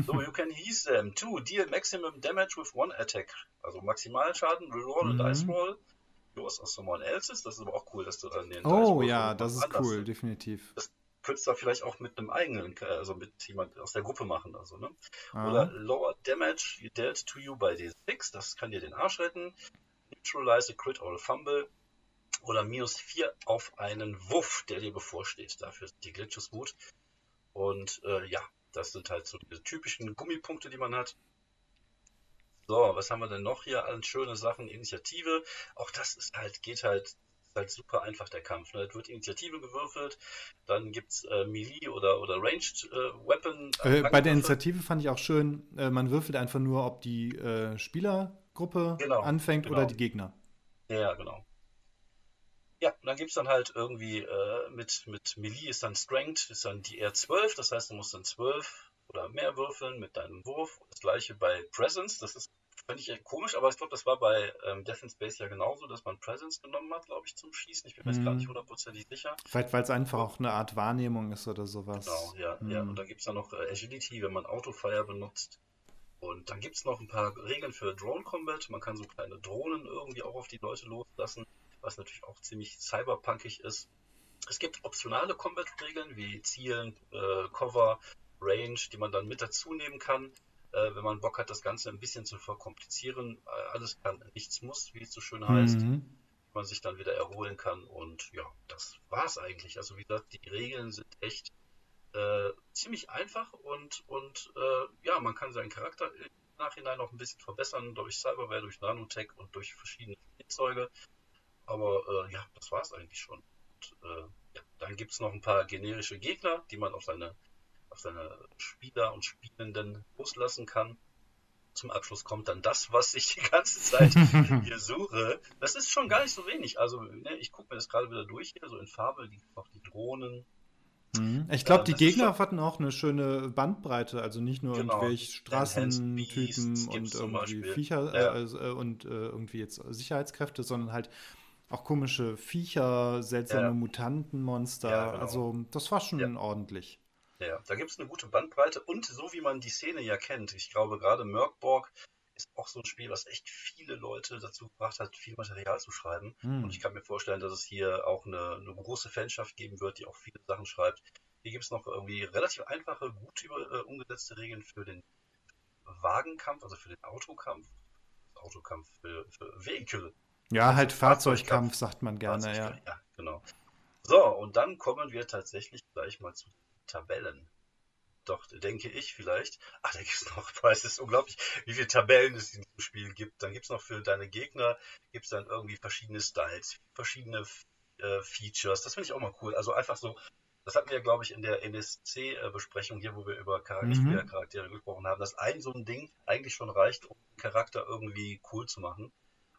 So you can use them to deal maximum damage with one attack. Also Maximalschaden, reroll mhm. und Dice Roll or someone else's. Das ist aber auch cool, dass du dann den Oh ja, das ist cool, definitiv. Das könntest du vielleicht auch mit einem eigenen, also mit jemand aus der Gruppe machen. Also, ne? Oder Lower Damage you dealt to you by D6, das kann dir den Arsch retten. Neutralize a Crit or a Fumble. Oder minus 4 auf einen Wuff, der dir bevorsteht. Dafür sind die Glitches gut. Und äh, ja, das sind halt so diese typischen Gummipunkte, die man hat. So, was haben wir denn noch hier an schöne Sachen? Initiative. Auch das ist halt, geht halt, ist halt super einfach der Kampf. Ne? Es wird Initiative gewürfelt, dann gibt es äh, Melee oder, oder Ranged äh, Weapon. Äh, bei der Initiative fand ich auch schön, äh, man würfelt einfach nur, ob die äh, Spielergruppe genau, anfängt genau. oder die Gegner. Ja, genau. Ja, und dann gibt es dann halt irgendwie äh, mit, mit Melee ist dann Strength, ist dann die R12, das heißt, du musst dann 12 oder mehr würfeln mit deinem Wurf. Das gleiche bei Presence, das ist fand ich komisch, aber ich glaube, das war bei ähm, Death in Space ja genauso, dass man Presence genommen hat, glaube ich, zum Schießen. Ich bin mir jetzt gar mhm. nicht hundertprozentig sicher. Vielleicht, weil es einfach auch eine Art Wahrnehmung ist oder sowas. Genau, ja. Mm. ja. Und dann gibt es dann noch äh, Agility, wenn man Autofire benutzt. Und dann gibt es noch ein paar Regeln für Drone Combat. Man kann so kleine Drohnen irgendwie auch auf die Leute loslassen, was natürlich auch ziemlich cyberpunkig ist. Es gibt optionale Combat-Regeln wie Zielen, äh, Cover, Range, die man dann mit dazu nehmen kann, äh, wenn man Bock hat, das Ganze ein bisschen zu verkomplizieren. Äh, alles kann, nichts muss, wie es so schön heißt. Mhm. Man sich dann wieder erholen kann und ja, das war's eigentlich. Also wie gesagt, die Regeln sind echt äh, ziemlich einfach und, und äh, ja, man kann seinen Charakter im Nachhinein noch ein bisschen verbessern durch Cyberware, durch Nanotech und durch verschiedene Spielzeuge. Aber äh, ja, das war's eigentlich schon. Und, äh, ja, dann gibt es noch ein paar generische Gegner, die man auf seine auf seine Spieler und Spielenden loslassen kann. zum Abschluss kommt dann das, was ich die ganze Zeit hier suche. Das ist schon gar nicht so wenig. Also, ne, ich gucke mir das gerade wieder durch hier, so in Farbe, die, auch die Drohnen. Mhm. Ich glaube, die Gegner hatten auch eine schöne Bandbreite, also nicht nur genau. irgendwelche Straßentypen und irgendwie Viecher ja. äh, äh, und äh, irgendwie jetzt Sicherheitskräfte, sondern halt auch komische Viecher, seltsame ja. Mutantenmonster. Ja, genau. Also das war schon ordentlich. Ja, da gibt es eine gute Bandbreite und so wie man die Szene ja kennt, ich glaube gerade Merkborg ist auch so ein Spiel, was echt viele Leute dazu gebracht hat, viel Material zu schreiben. Hm. Und ich kann mir vorstellen, dass es hier auch eine, eine, große Fanschaft geben wird, die auch viele Sachen schreibt. Hier gibt es noch irgendwie relativ einfache, gut über, äh, umgesetzte Regeln für den Wagenkampf, also für den Autokampf. Autokampf für, für Vehikel. Ja, halt Fahrzeugkampf, Fahrzeugkampf, sagt man gerne, ja. Ja, genau. So, und dann kommen wir tatsächlich gleich mal zu Tabellen. Doch, denke ich vielleicht. Ach, da gibt es noch, es ist unglaublich, wie viele Tabellen es in diesem Spiel gibt. Dann gibt es noch für deine Gegner, gibt es dann irgendwie verschiedene Styles, verschiedene äh, Features. Das finde ich auch mal cool. Also einfach so, das hatten wir, glaube ich, in der NSC-Besprechung hier, wo wir über mhm. Charaktere gesprochen haben, dass ein so ein Ding eigentlich schon reicht, um einen Charakter irgendwie cool zu machen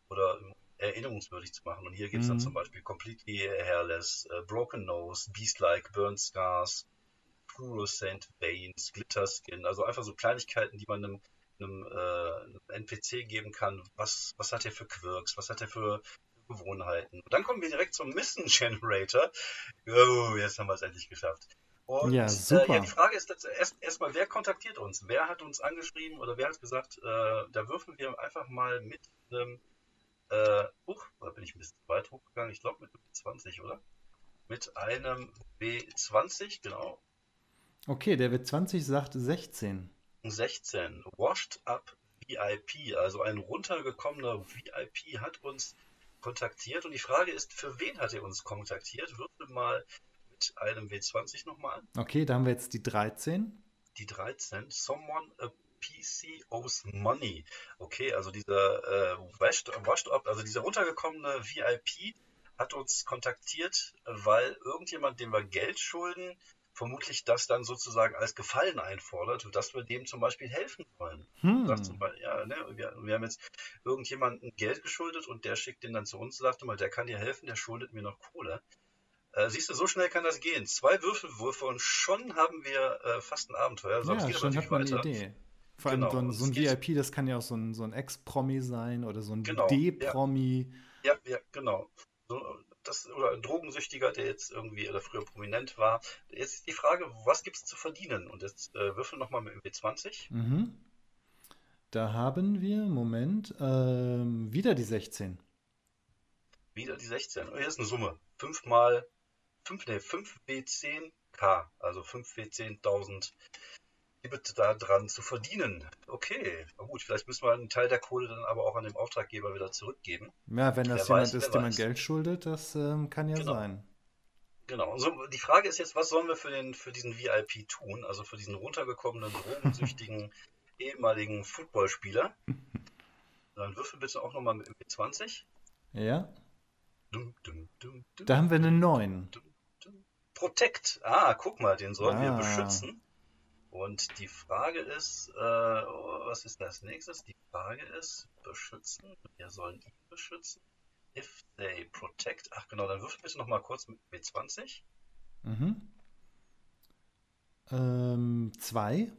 oder erinnerungswürdig zu machen. Und hier gibt es mhm. dann zum Beispiel Completely Hairless, uh, Broken Nose, Beast-like, Burnt Scars, Fluorescent Veins, Glitter Skin, also einfach so Kleinigkeiten, die man einem, einem, äh, einem NPC geben kann. Was, was hat er für Quirks? Was hat er für Gewohnheiten? Und dann kommen wir direkt zum Mission Generator. Oh, jetzt haben wir es endlich geschafft. Und ja, super. Äh, ja, die Frage ist erst erstmal, wer kontaktiert uns? Wer hat uns angeschrieben oder wer hat gesagt, äh, da würfeln wir einfach mal mit einem, äh, uh, da bin ich ein bisschen weit hochgegangen, ich glaube mit 20, oder? Mit einem W20, genau. Okay, der W20 sagt 16. 16. Washed Up VIP, also ein runtergekommener VIP hat uns kontaktiert und die Frage ist, für wen hat er uns kontaktiert? Würfel mal mit einem W20 nochmal. Okay, da haben wir jetzt die 13. Die 13. Someone a PC owes money. Okay, also dieser äh, washed, washed Up, also dieser runtergekommene VIP hat uns kontaktiert, weil irgendjemand, dem wir Geld schulden, vermutlich das dann sozusagen als Gefallen einfordert, dass wir dem zum Beispiel helfen wollen. Hm. Beispiel, ja, ne, wir, wir, haben jetzt irgendjemandem Geld geschuldet und der schickt den dann zu uns und sagt mal, der kann dir helfen, der schuldet mir noch Kohle. Äh, siehst du, so schnell kann das gehen. Zwei Würfelwürfe und schon haben wir äh, fast ein Abenteuer. Sonst ja, schon hat man eine Idee. Vor allem genau, so ein, so ein VIP, das kann ja auch so ein, so ein Ex-Promi sein oder so ein genau, D-Promi. Ja. ja, ja, genau. So, das, oder ein Drogensüchtiger, der jetzt irgendwie oder früher prominent war. Jetzt ist die Frage, was gibt es zu verdienen? Und jetzt äh, würfel nochmal mit dem W20. Mhm. Da haben wir, Moment, ähm, wieder die 16. Wieder die 16. Oh, hier ist eine Summe. 5 mal 5, nee, 5 W10K, also 5 W10.000 gibt da dran zu verdienen. Okay, na gut, vielleicht müssen wir einen Teil der Kohle dann aber auch an den Auftraggeber wieder zurückgeben. Ja, wenn das wer jemand weiß, ist, dem man Geld schuldet, das ähm, kann ja genau. sein. Genau. Und so, die Frage ist jetzt, was sollen wir für, den, für diesen VIP tun? Also für diesen runtergekommenen, drogensüchtigen ehemaligen Footballspieler. Dann würfel bitte auch nochmal mit M20. Ja. Dum, dum, dum, da haben wir eine 9. Protect. Ah, guck mal, den sollen ah. wir beschützen. Und die Frage ist, äh, was ist das nächstes? Die Frage ist, beschützen. Wir sollen ihn beschützen. If they protect. Ach genau, dann würfel bitte nochmal kurz mit B20. Mhm. Ähm, zwei.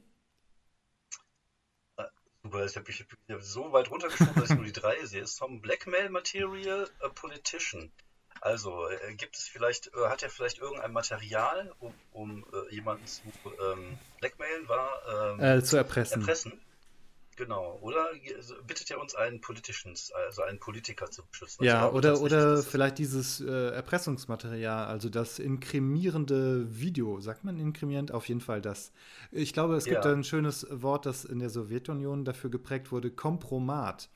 Äh, super, ich habe hab so weit runtergeschoben, dass ich nur die drei sehe. Some Blackmail Material, a Politician. Also, äh, gibt es vielleicht, äh, hat er vielleicht irgendein Material, um, um äh, jemanden zu ähm, blackmailen, war ähm, äh, zu erpressen. erpressen? Genau. Oder bittet er uns einen politischen, also einen Politiker zu beschützen? Ja, glaube, oder, oder vielleicht dieses äh, Erpressungsmaterial, also das inkrimierende Video. Sagt man inkrimierend? Auf jeden Fall das. Ich glaube, es gibt ja. ein schönes Wort, das in der Sowjetunion dafür geprägt wurde: Kompromat.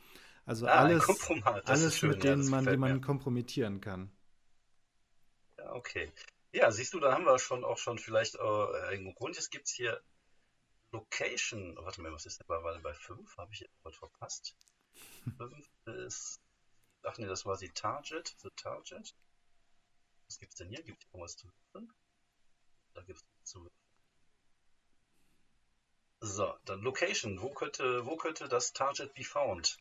Also ah, alles, alles schön, mit denen ja, man jemanden kompromittieren kann. Ja, okay. Ja, siehst du, da haben wir schon auch schon vielleicht äh, einen Grund. Jetzt gibt es hier Location. Oh, warte mal, was ist denn bei, bei 5? Habe ich etwas verpasst? 5 ist. Ach nee, das war die Target. The Target. Was gibt es denn hier? Gibt es irgendwas zu würfeln? Da gibt es zu. So, dann Location. Wo könnte, wo könnte das Target be found?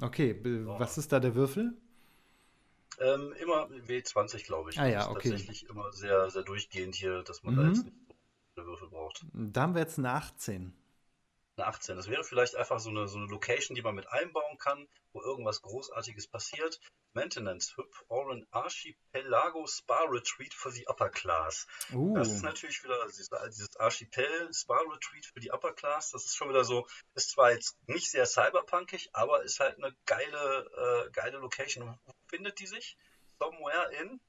Okay, was ist da der Würfel? Ähm, immer W20, glaube ich. Ah ja, Das ist okay. tatsächlich immer sehr, sehr durchgehend hier, dass man da Mhm. jetzt nicht Würfel braucht. Da haben wir jetzt eine 18. Eine 18. Das wäre vielleicht einfach so eine, so eine Location, die man mit einbauen kann, wo irgendwas Großartiges passiert. Maintenance Hub or an Archipelago Spa Retreat for the Upper Class. Uh, Das ist natürlich wieder dieses, Archipel Spa Retreat für die Upper Class. Das ist schon wieder so, ist zwar jetzt nicht sehr cyberpunkig, aber ist halt eine geile, äh, geile Location. Wo findet die sich? Somewhere in?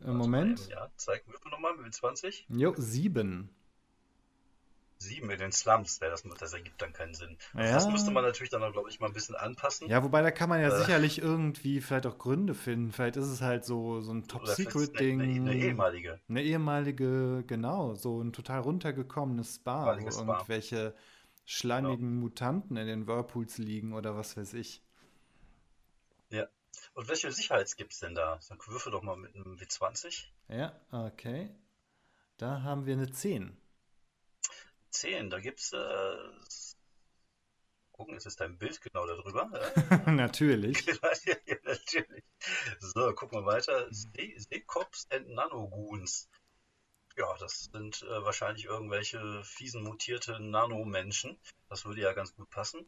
Moment. Ja, zeig Würfel nochmal mit 20. Jo, 7. Sieben in den Slums, das, das ergibt dann keinen Sinn. Also Ja. Das müsste man natürlich dann, glaube ich, mal ein bisschen anpassen. Ja, wobei da kann man ja Äh. sicherlich irgendwie vielleicht auch Gründe finden. Vielleicht ist es halt so, so ein Top-Secret-Ding. Eine, eine, ehemalige. Eine ehemalige, genau, so ein total runtergekommenes Spa, wo Spa. irgendwelche schleimigen Mutanten in den Whirlpools liegen oder was weiß ich. Ja. Und welche Sicherheits gibt es denn da? Dann würfel doch mal mit einem W20. Ja, okay. Da haben wir eine 10. 10, da gibt es. Äh, gucken, ist es dein Bild genau darüber? Natürlich. ja, ja, natürlich. So, gucken wir weiter. See- Seekops and Nanogoons. Ja, das sind äh, wahrscheinlich irgendwelche fiesen mutierte Nanomenschen. Das würde ja ganz gut passen.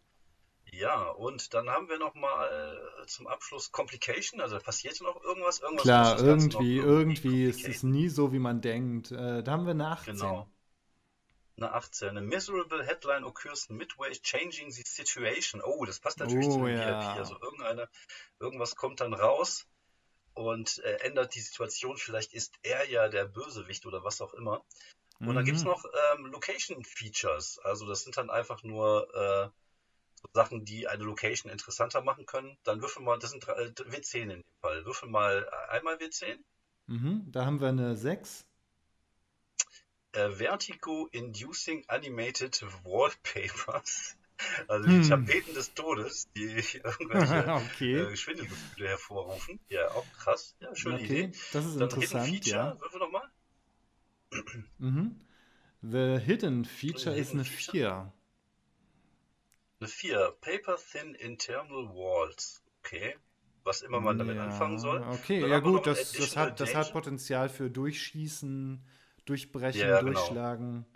Ja, und dann haben wir noch mal äh, zum Abschluss Complication. Also passiert noch irgendwas? Irgendwas Klar, irgendwie, irgendwie, es ist nie so, wie man denkt. Äh, da haben wir eine 18. Genau. Eine 18. A miserable headline occurs midway changing the situation. Oh, das passt natürlich Oh, zu dem ja. VIP. Also irgendeine, irgendwas kommt dann raus und äh, ändert die Situation. Vielleicht ist er ja der Bösewicht oder was auch immer. Und dann gibt es Mhm. noch ähm, Location Features. Also das sind dann einfach nur äh, so Sachen, die eine Location interessanter machen können. Dann würfel mal, das sind äh, W10 in dem Fall. Würfel mal einmal W10. Mhm, da haben wir eine 6. äh, Vertigo-Inducing Animated Wallpapers. Also die Hm. Tapeten des Todes, die irgendwelche okay. äh, Schwindelgefühle hervorrufen. Ja, auch krass. Ja, schöne Okay, Idee. das ist Dann Hidden interessant, Feature, ja. würfel doch mal. Mhm. The Hidden Feature The ist Hidden eine Feature? 4. Eine 4. Paper Thin Internal Walls. Okay. Was immer man damit anfangen soll. Okay, Dann ja wir gut, das, das, hat, das hat. Potenzial für Durchschießen, Durchbrechen, Ja, ja, genau. Durchschlagen.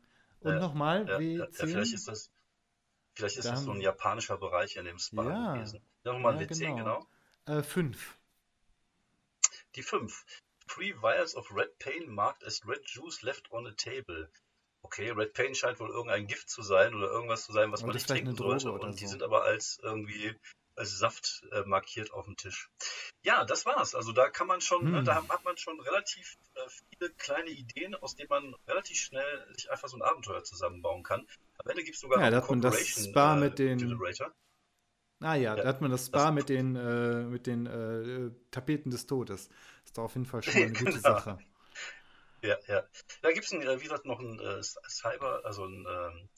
Und Ja, nochmal, Ja, ja, ja, W10. vielleicht ist das, vielleicht ist Da das so ein japanischer Bereich in dem Spa Ja. gewesen. Nochmal Ja, ein W10, genau. genau. Äh, 5. Die 5. Three vials of red paint marked as red juice left on a table. Okay, Red Paint scheint wohl irgendein Gift zu sein oder irgendwas zu sein, was Oder man nicht trinken sollte. Und die so. sind aber als irgendwie als Saft äh, markiert auf dem Tisch. Ja, das war's. Also da kann man schon, ne, Hm. da hat man schon relativ äh, viele kleine Ideen, aus denen man relativ schnell sich einfach so ein Abenteuer zusammenbauen kann. Am Ende gibt es sogar Ja, noch man das Corporation, Spa äh, mit den- Generator. Ah ja, Ja, da hat man das Spa das- mit den, äh, mit den äh, Tapeten des Todes. Ist doch auf jeden Fall schon mal eine gute Genau. Sache. Ja, ja. Da gibt es, äh, wie gesagt, noch einen äh, Cyber, also einen ähm,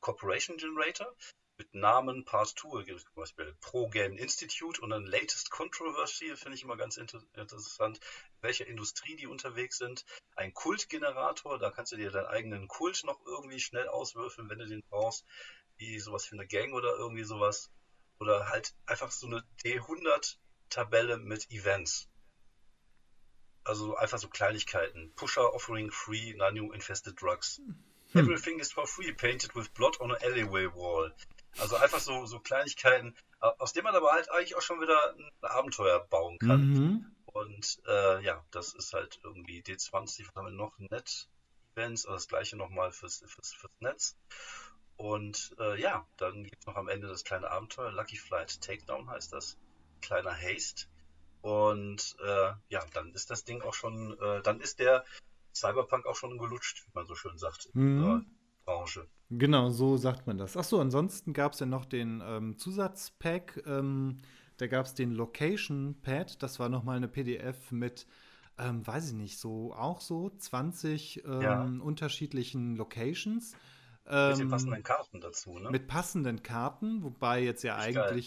Corporation Generator mit Namen Part 2. Gibt es zum Beispiel Pro Game Institute und dann Latest Controversy, finde ich immer ganz inter interessant, in welcher Industrie die unterwegs sind. Ein Kultgenerator, da kannst du dir deinen eigenen Kult noch irgendwie schnell auswürfeln, wenn du den brauchst, wie sowas für eine Gang oder irgendwie sowas. Oder halt einfach so eine D100-Tabelle mit Events. Also einfach so Kleinigkeiten. Pusher offering free Nano-infested drugs. Everything is for free, painted with blood on an alleyway wall. Also einfach so, so Kleinigkeiten, au- aus denen man aber halt eigentlich auch schon wieder ein Abenteuer bauen kann. Mhm. Und äh, ja, das ist halt irgendwie D20, was haben wir noch? Net-Events, also das gleiche nochmal fürs, fürs, fürs Netz. Und äh, ja, dann gibt es noch am Ende das kleine Abenteuer, Lucky Flight Takedown heißt das. Kleiner Haste. Und äh, ja, dann ist das Ding auch schon, äh, dann ist der Cyberpunk auch schon gelutscht, wie man so schön sagt in Mhm. unserer Branche. Genau, so sagt man das. Achso, ansonsten gab es ja noch den ähm, Zusatzpack. Ähm, da gab es den Location Pad. Das war nochmal eine PDF mit, ähm, weiß ich nicht, so auch so 20 ähm, Ja. unterschiedlichen Locations. Mit den Ähm, passenden Karten dazu, ne? mit passenden Karten, wobei jetzt ja Richtig geil.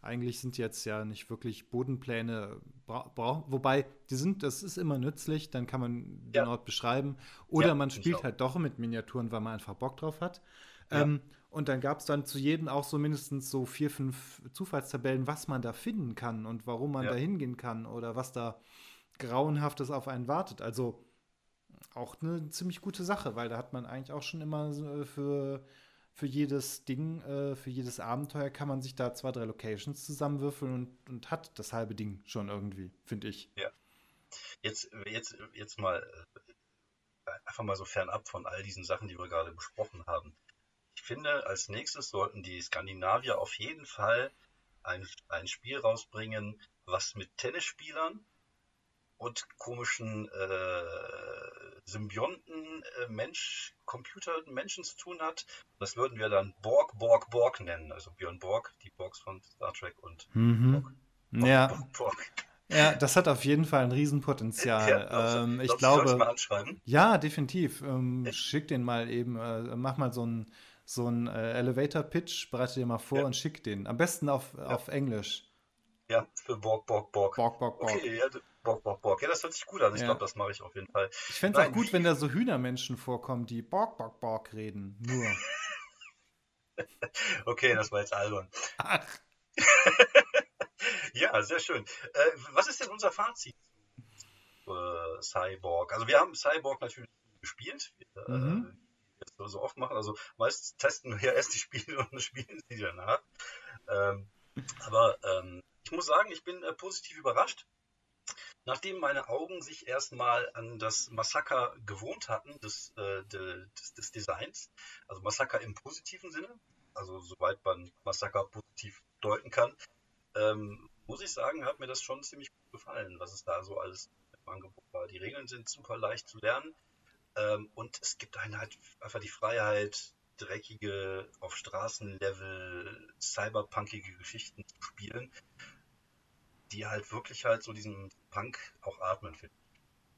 Eigentlich sind jetzt ja nicht wirklich Bodenpläne, wobei die sind, das ist immer nützlich, dann kann man den ja. Ort beschreiben. Oder ja, man spielt halt doch mit Miniaturen, weil man einfach Bock drauf hat. Ja. Ähm, und dann gab es dann zu jedem auch so mindestens so vier, fünf Zufallstabellen, was man da finden kann und warum man da hingehen kann oder was da Grauenhaftes auf einen wartet. Also auch eine ziemlich gute Sache, weil da hat man eigentlich auch schon immer für für jedes Ding, äh, für jedes Abenteuer kann man sich da zwei, drei Locations zusammenwürfeln und, und hat das halbe Ding schon irgendwie, finde ich. Ja. Jetzt, jetzt, jetzt mal äh, einfach mal so fernab von all diesen Sachen, die wir gerade besprochen haben. Ich finde, als nächstes sollten die Skandinavier auf jeden Fall ein, ein Spiel rausbringen, was mit Tennisspielern und komischen äh, Symbionten, äh, Mensch, Computer, Menschen zu tun hat. Das würden wir dann Borg, Borg, Borg nennen. Also Björn Borg, die Borgs von Star Trek und mhm. Borg. Borg, ja. Borg, Borg. Ja, das hat auf jeden Fall ein Riesenpotenzial. Ja, ähm, ich glaube. Mal anschreiben? Ja, definitiv. Ähm, schick den mal eben, äh, mach mal so einen so äh, Elevator-Pitch, bereite dir mal vor ja. und schick den. Am besten auf, auf Englisch. Ja, für Borg, Borg, Borg. Borg, Borg, Borg. Okay, ja, Borg, Borg, Borg. Ja, das hört sich gut an. Ich ja. glaube, das mache ich auf jeden Fall. Ich fände es auch gut, wenn da so Hühnermenschen vorkommen, die Borg, Borg, Borg reden. Nur. okay, das war jetzt albern. Ach. ja, sehr schön. Äh, was ist denn unser Fazit zu äh, Cyborg? Also wir haben Cyborg natürlich gespielt. Äh, mhm. Wie wir so oft machen. Also meistens testen wir ja erst die Spiele und spielen sie danach. Ähm, aber ähm, ich muss sagen, ich bin äh, positiv überrascht. Nachdem meine Augen sich erstmal an das Massaker gewohnt hatten, des, äh, des, des, Designs, also Massaker im positiven Sinne, also soweit man Massaker positiv deuten kann, ähm, muss ich sagen, hat mir das schon ziemlich gut gefallen, was es da so alles im Angebot war. Die Regeln sind super leicht zu lernen ähm, und es gibt einen halt einfach die Freiheit, dreckige, auf Straßenlevel, cyberpunkige Geschichten zu spielen, die halt wirklich halt so diesen Punk auch atmen, finde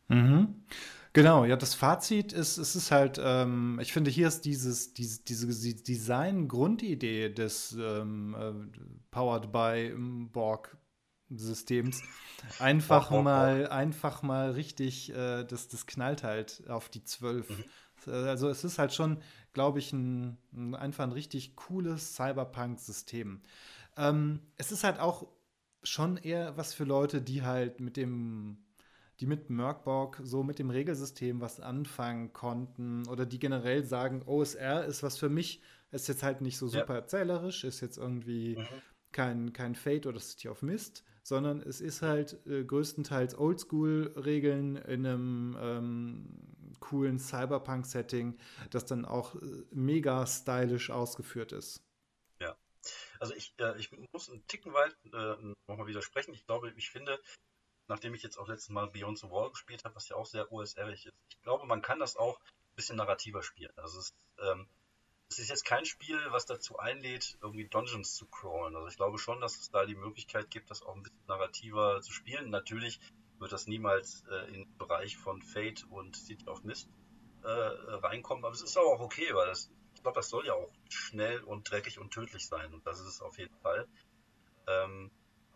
Mhm. Genau, ja, das Fazit ist, es ist halt, ähm, ich finde, hier ist dieses, diese, diese Design-Grundidee des ähm, äh, Powered by Borg-Systems einfach Borg, Borg, mal, Borg. einfach mal richtig, äh, das, das knallt halt auf die Zwölf. Mhm. Also es ist halt schon glaube ich, ein, einfach ein richtig cooles Cyberpunk-System. Ähm, es ist halt auch schon eher was für Leute, die halt mit dem, die mit Merkborg so mit dem Regelsystem was anfangen konnten oder die generell sagen, OSR ist was für mich, ist jetzt halt nicht so super ja. erzählerisch, ist jetzt irgendwie mhm. kein, kein Fate oder City of Mist, sondern es ist halt äh, größtenteils Oldschool-Regeln in einem ähm, coolen Cyberpunk-Setting, das dann auch äh, mega stylisch ausgeführt ist. Also ich, äh, ich muss einen Ticken weit äh, nochmal widersprechen. Ich glaube, ich finde, nachdem ich jetzt auch letztes Mal Beyond the Wall gespielt habe, was ja auch sehr OSR-ig ist, ich glaube, man kann das auch ein bisschen narrativer spielen. Also es ist, ähm, es ist jetzt kein Spiel, was dazu einlädt, irgendwie Dungeons zu crawlen. Also ich glaube schon, dass es da die Möglichkeit gibt, das auch ein bisschen narrativer zu spielen. Natürlich wird das niemals äh, in den Bereich von Fate und City of Mist äh, reinkommen, aber es ist auch okay, weil das, ich glaube, das soll ja auch schnell und dreckig und tödlich sein und das ist es auf jeden Fall. Ähm,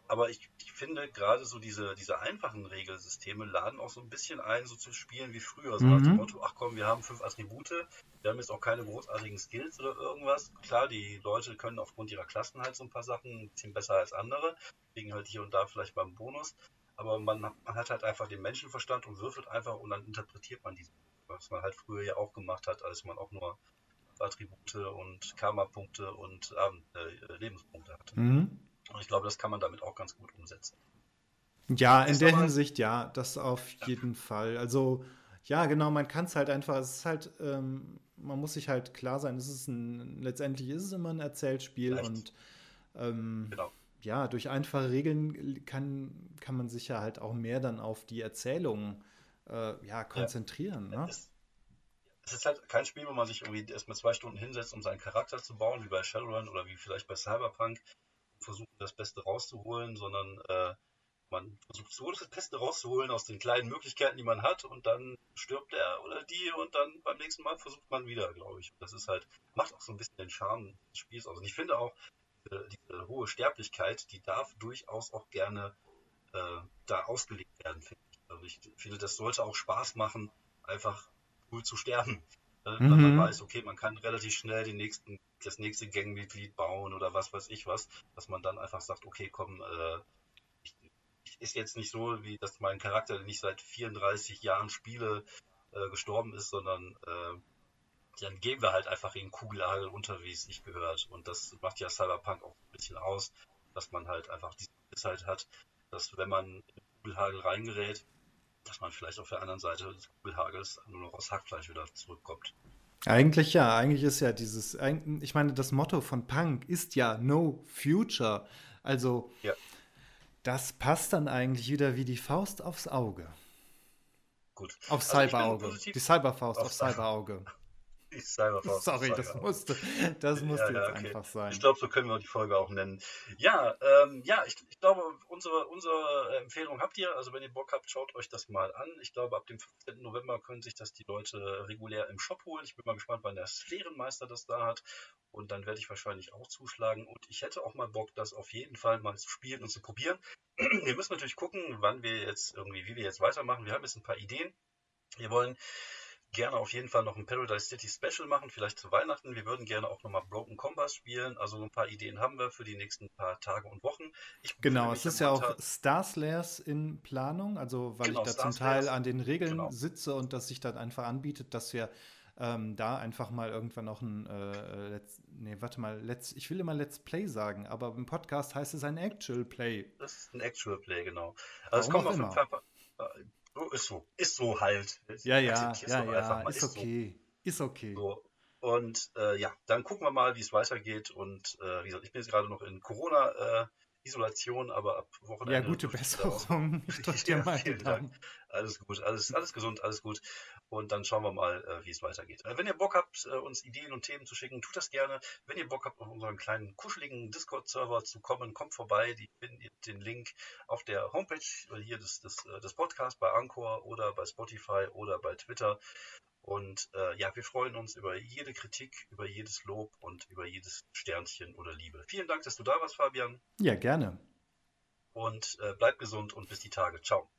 aber ich, ich finde gerade so diese, diese einfachen Regelsysteme laden auch so ein bisschen ein, so zu spielen wie früher. So mhm. nach dem Motto, ach komm, wir haben fünf Attribute, wir haben jetzt auch keine großartigen Skills oder irgendwas. Klar, die Leute können aufgrund ihrer Klassen halt so ein paar Sachen bisschen besser als andere, kriegen halt hier und da vielleicht beim Bonus. Aber man, man hat halt einfach den Menschenverstand und würfelt einfach und dann interpretiert man diesen. Was man halt früher ja auch gemacht hat, als man auch nur Attribute und Karma-Punkte und äh, Lebenspunkte hatte. Mhm. Und ich glaube, das kann man damit auch ganz gut umsetzen. Ja, in der Hinsicht ja, das auf ja. jeden Fall. Also ja, genau, man kann es halt einfach, es ist halt, ähm, man muss sich halt klar sein, es ist ein, letztendlich ist es immer ein Erzählspiel Vielleicht. und ähm, genau. ja, durch einfache Regeln kann, kann man sich ja halt auch mehr dann auf die Erzählung äh, ja, konzentrieren. Ja. Ne? Es, es, ist halt kein Spiel, wo man sich irgendwie erstmal zwei Stunden hinsetzt, um seinen Charakter zu bauen, wie bei Shadowrun oder wie vielleicht bei Cyberpunk, versuchen, das Beste rauszuholen, sondern äh, man versucht so das Beste rauszuholen aus den kleinen Möglichkeiten, die man hat und dann stirbt er oder die und dann beim nächsten Mal versucht man wieder, glaube ich. Das ist halt, macht auch so ein bisschen den Charme des Spiels aus. Und ich finde auch, diese, diese hohe Sterblichkeit, die darf durchaus auch gerne äh, da ausgelegt werden, finde ich. Also ich finde, das sollte auch Spaß machen, einfach cool zu sterben. Äh, mhm. Wenn man weiß, okay, man kann relativ schnell den nächsten, das nächste Gangmitglied bauen oder was weiß ich was, dass man dann einfach sagt, okay, komm, äh, ich, ich, ist jetzt nicht so, wie dass mein Charakter, den ich seit 34 Jahren spiele, äh, gestorben ist, sondern äh, dann gehen wir halt einfach in Kugelhagel unter, wie es sich gehört. Und das macht ja Cyberpunk auch ein bisschen aus, dass man halt einfach diese Gewissheit hat, dass wenn man in Kugelhagel reingerät, dass man vielleicht auf der anderen Seite des Kugelhagels nur noch aus Hackfleisch wieder zurückkommt. Eigentlich ja, eigentlich ist ja dieses, ich meine, das Motto von Punk ist ja No Future. Also, ja. das passt dann eigentlich wieder wie die Faust aufs Auge. Gut. Auf also Cyberauge. Die Cyberfaust auf, auf Cyberauge. Sorry, das musste, das musste ja, ja, jetzt okay. einfach sein. Ich glaube, so können wir die Folge auch nennen. Ja, ähm, ja, ich, ich, glaube, unsere, unsere Empfehlung habt ihr. Also wenn ihr Bock habt, schaut euch das mal an. Ich glaube, ab dem 15. November können sich das die Leute regulär im Shop holen. Ich bin mal gespannt, wann der Sphärenmeister das da hat. Und dann werde ich wahrscheinlich auch zuschlagen. Und ich hätte auch mal Bock, das auf jeden Fall mal zu spielen und zu probieren. wir müssen natürlich gucken, wann wir jetzt irgendwie, wie wir jetzt weitermachen. Wir haben jetzt ein paar Ideen. Wir wollen gerne auf jeden Fall noch ein Paradise City Special machen, vielleicht zu Weihnachten. Wir würden gerne auch nochmal Broken Compass spielen. Also so ein paar Ideen haben wir für die nächsten paar Tage und Wochen. genau, es ist ja auch Star Slayers in Planung, also weil genau, ich da Star zum Teil Slayers. an den Regeln genau. sitze und das sich dann einfach anbietet, dass wir ähm, da einfach mal irgendwann noch ein äh, Let's, nee, warte mal, Let's, ich will immer Let's Play sagen, aber im Podcast heißt es ein Actual Play. Das ist ein Actual Play, genau. Also Warum es kommt auf jeden Fall so ist so. Ist so halt. Ja, ja, ja, ja. Ist, ist, okay. So. Ist okay. So. Und äh, ja, dann gucken wir mal, wie es weitergeht. Und äh, wie gesagt, ich bin jetzt gerade noch in Corona. Isolation, aber ab Wochenende. Ja, gute Besserung. Ich dir mal vielen Dank. Alles gut, alles, alles gesund, alles gut. Und dann schauen wir mal, äh, wie es weitergeht. Äh, wenn ihr Bock habt, äh, uns Ideen und Themen zu schicken, tut das gerne. Wenn ihr Bock habt, auf unseren kleinen kuscheligen Discord-Server zu kommen, kommt vorbei. Die findet den Link auf der Homepage hier des, des, des Podcasts bei Anchor oder bei Spotify oder bei Twitter. Und äh, ja, wir freuen uns über jede Kritik, über jedes Lob und über jedes Sternchen oder Liebe. Vielen Dank, dass du da warst, Fabian. Ja, gerne. Und äh, bleib gesund und bis die Tage. Ciao.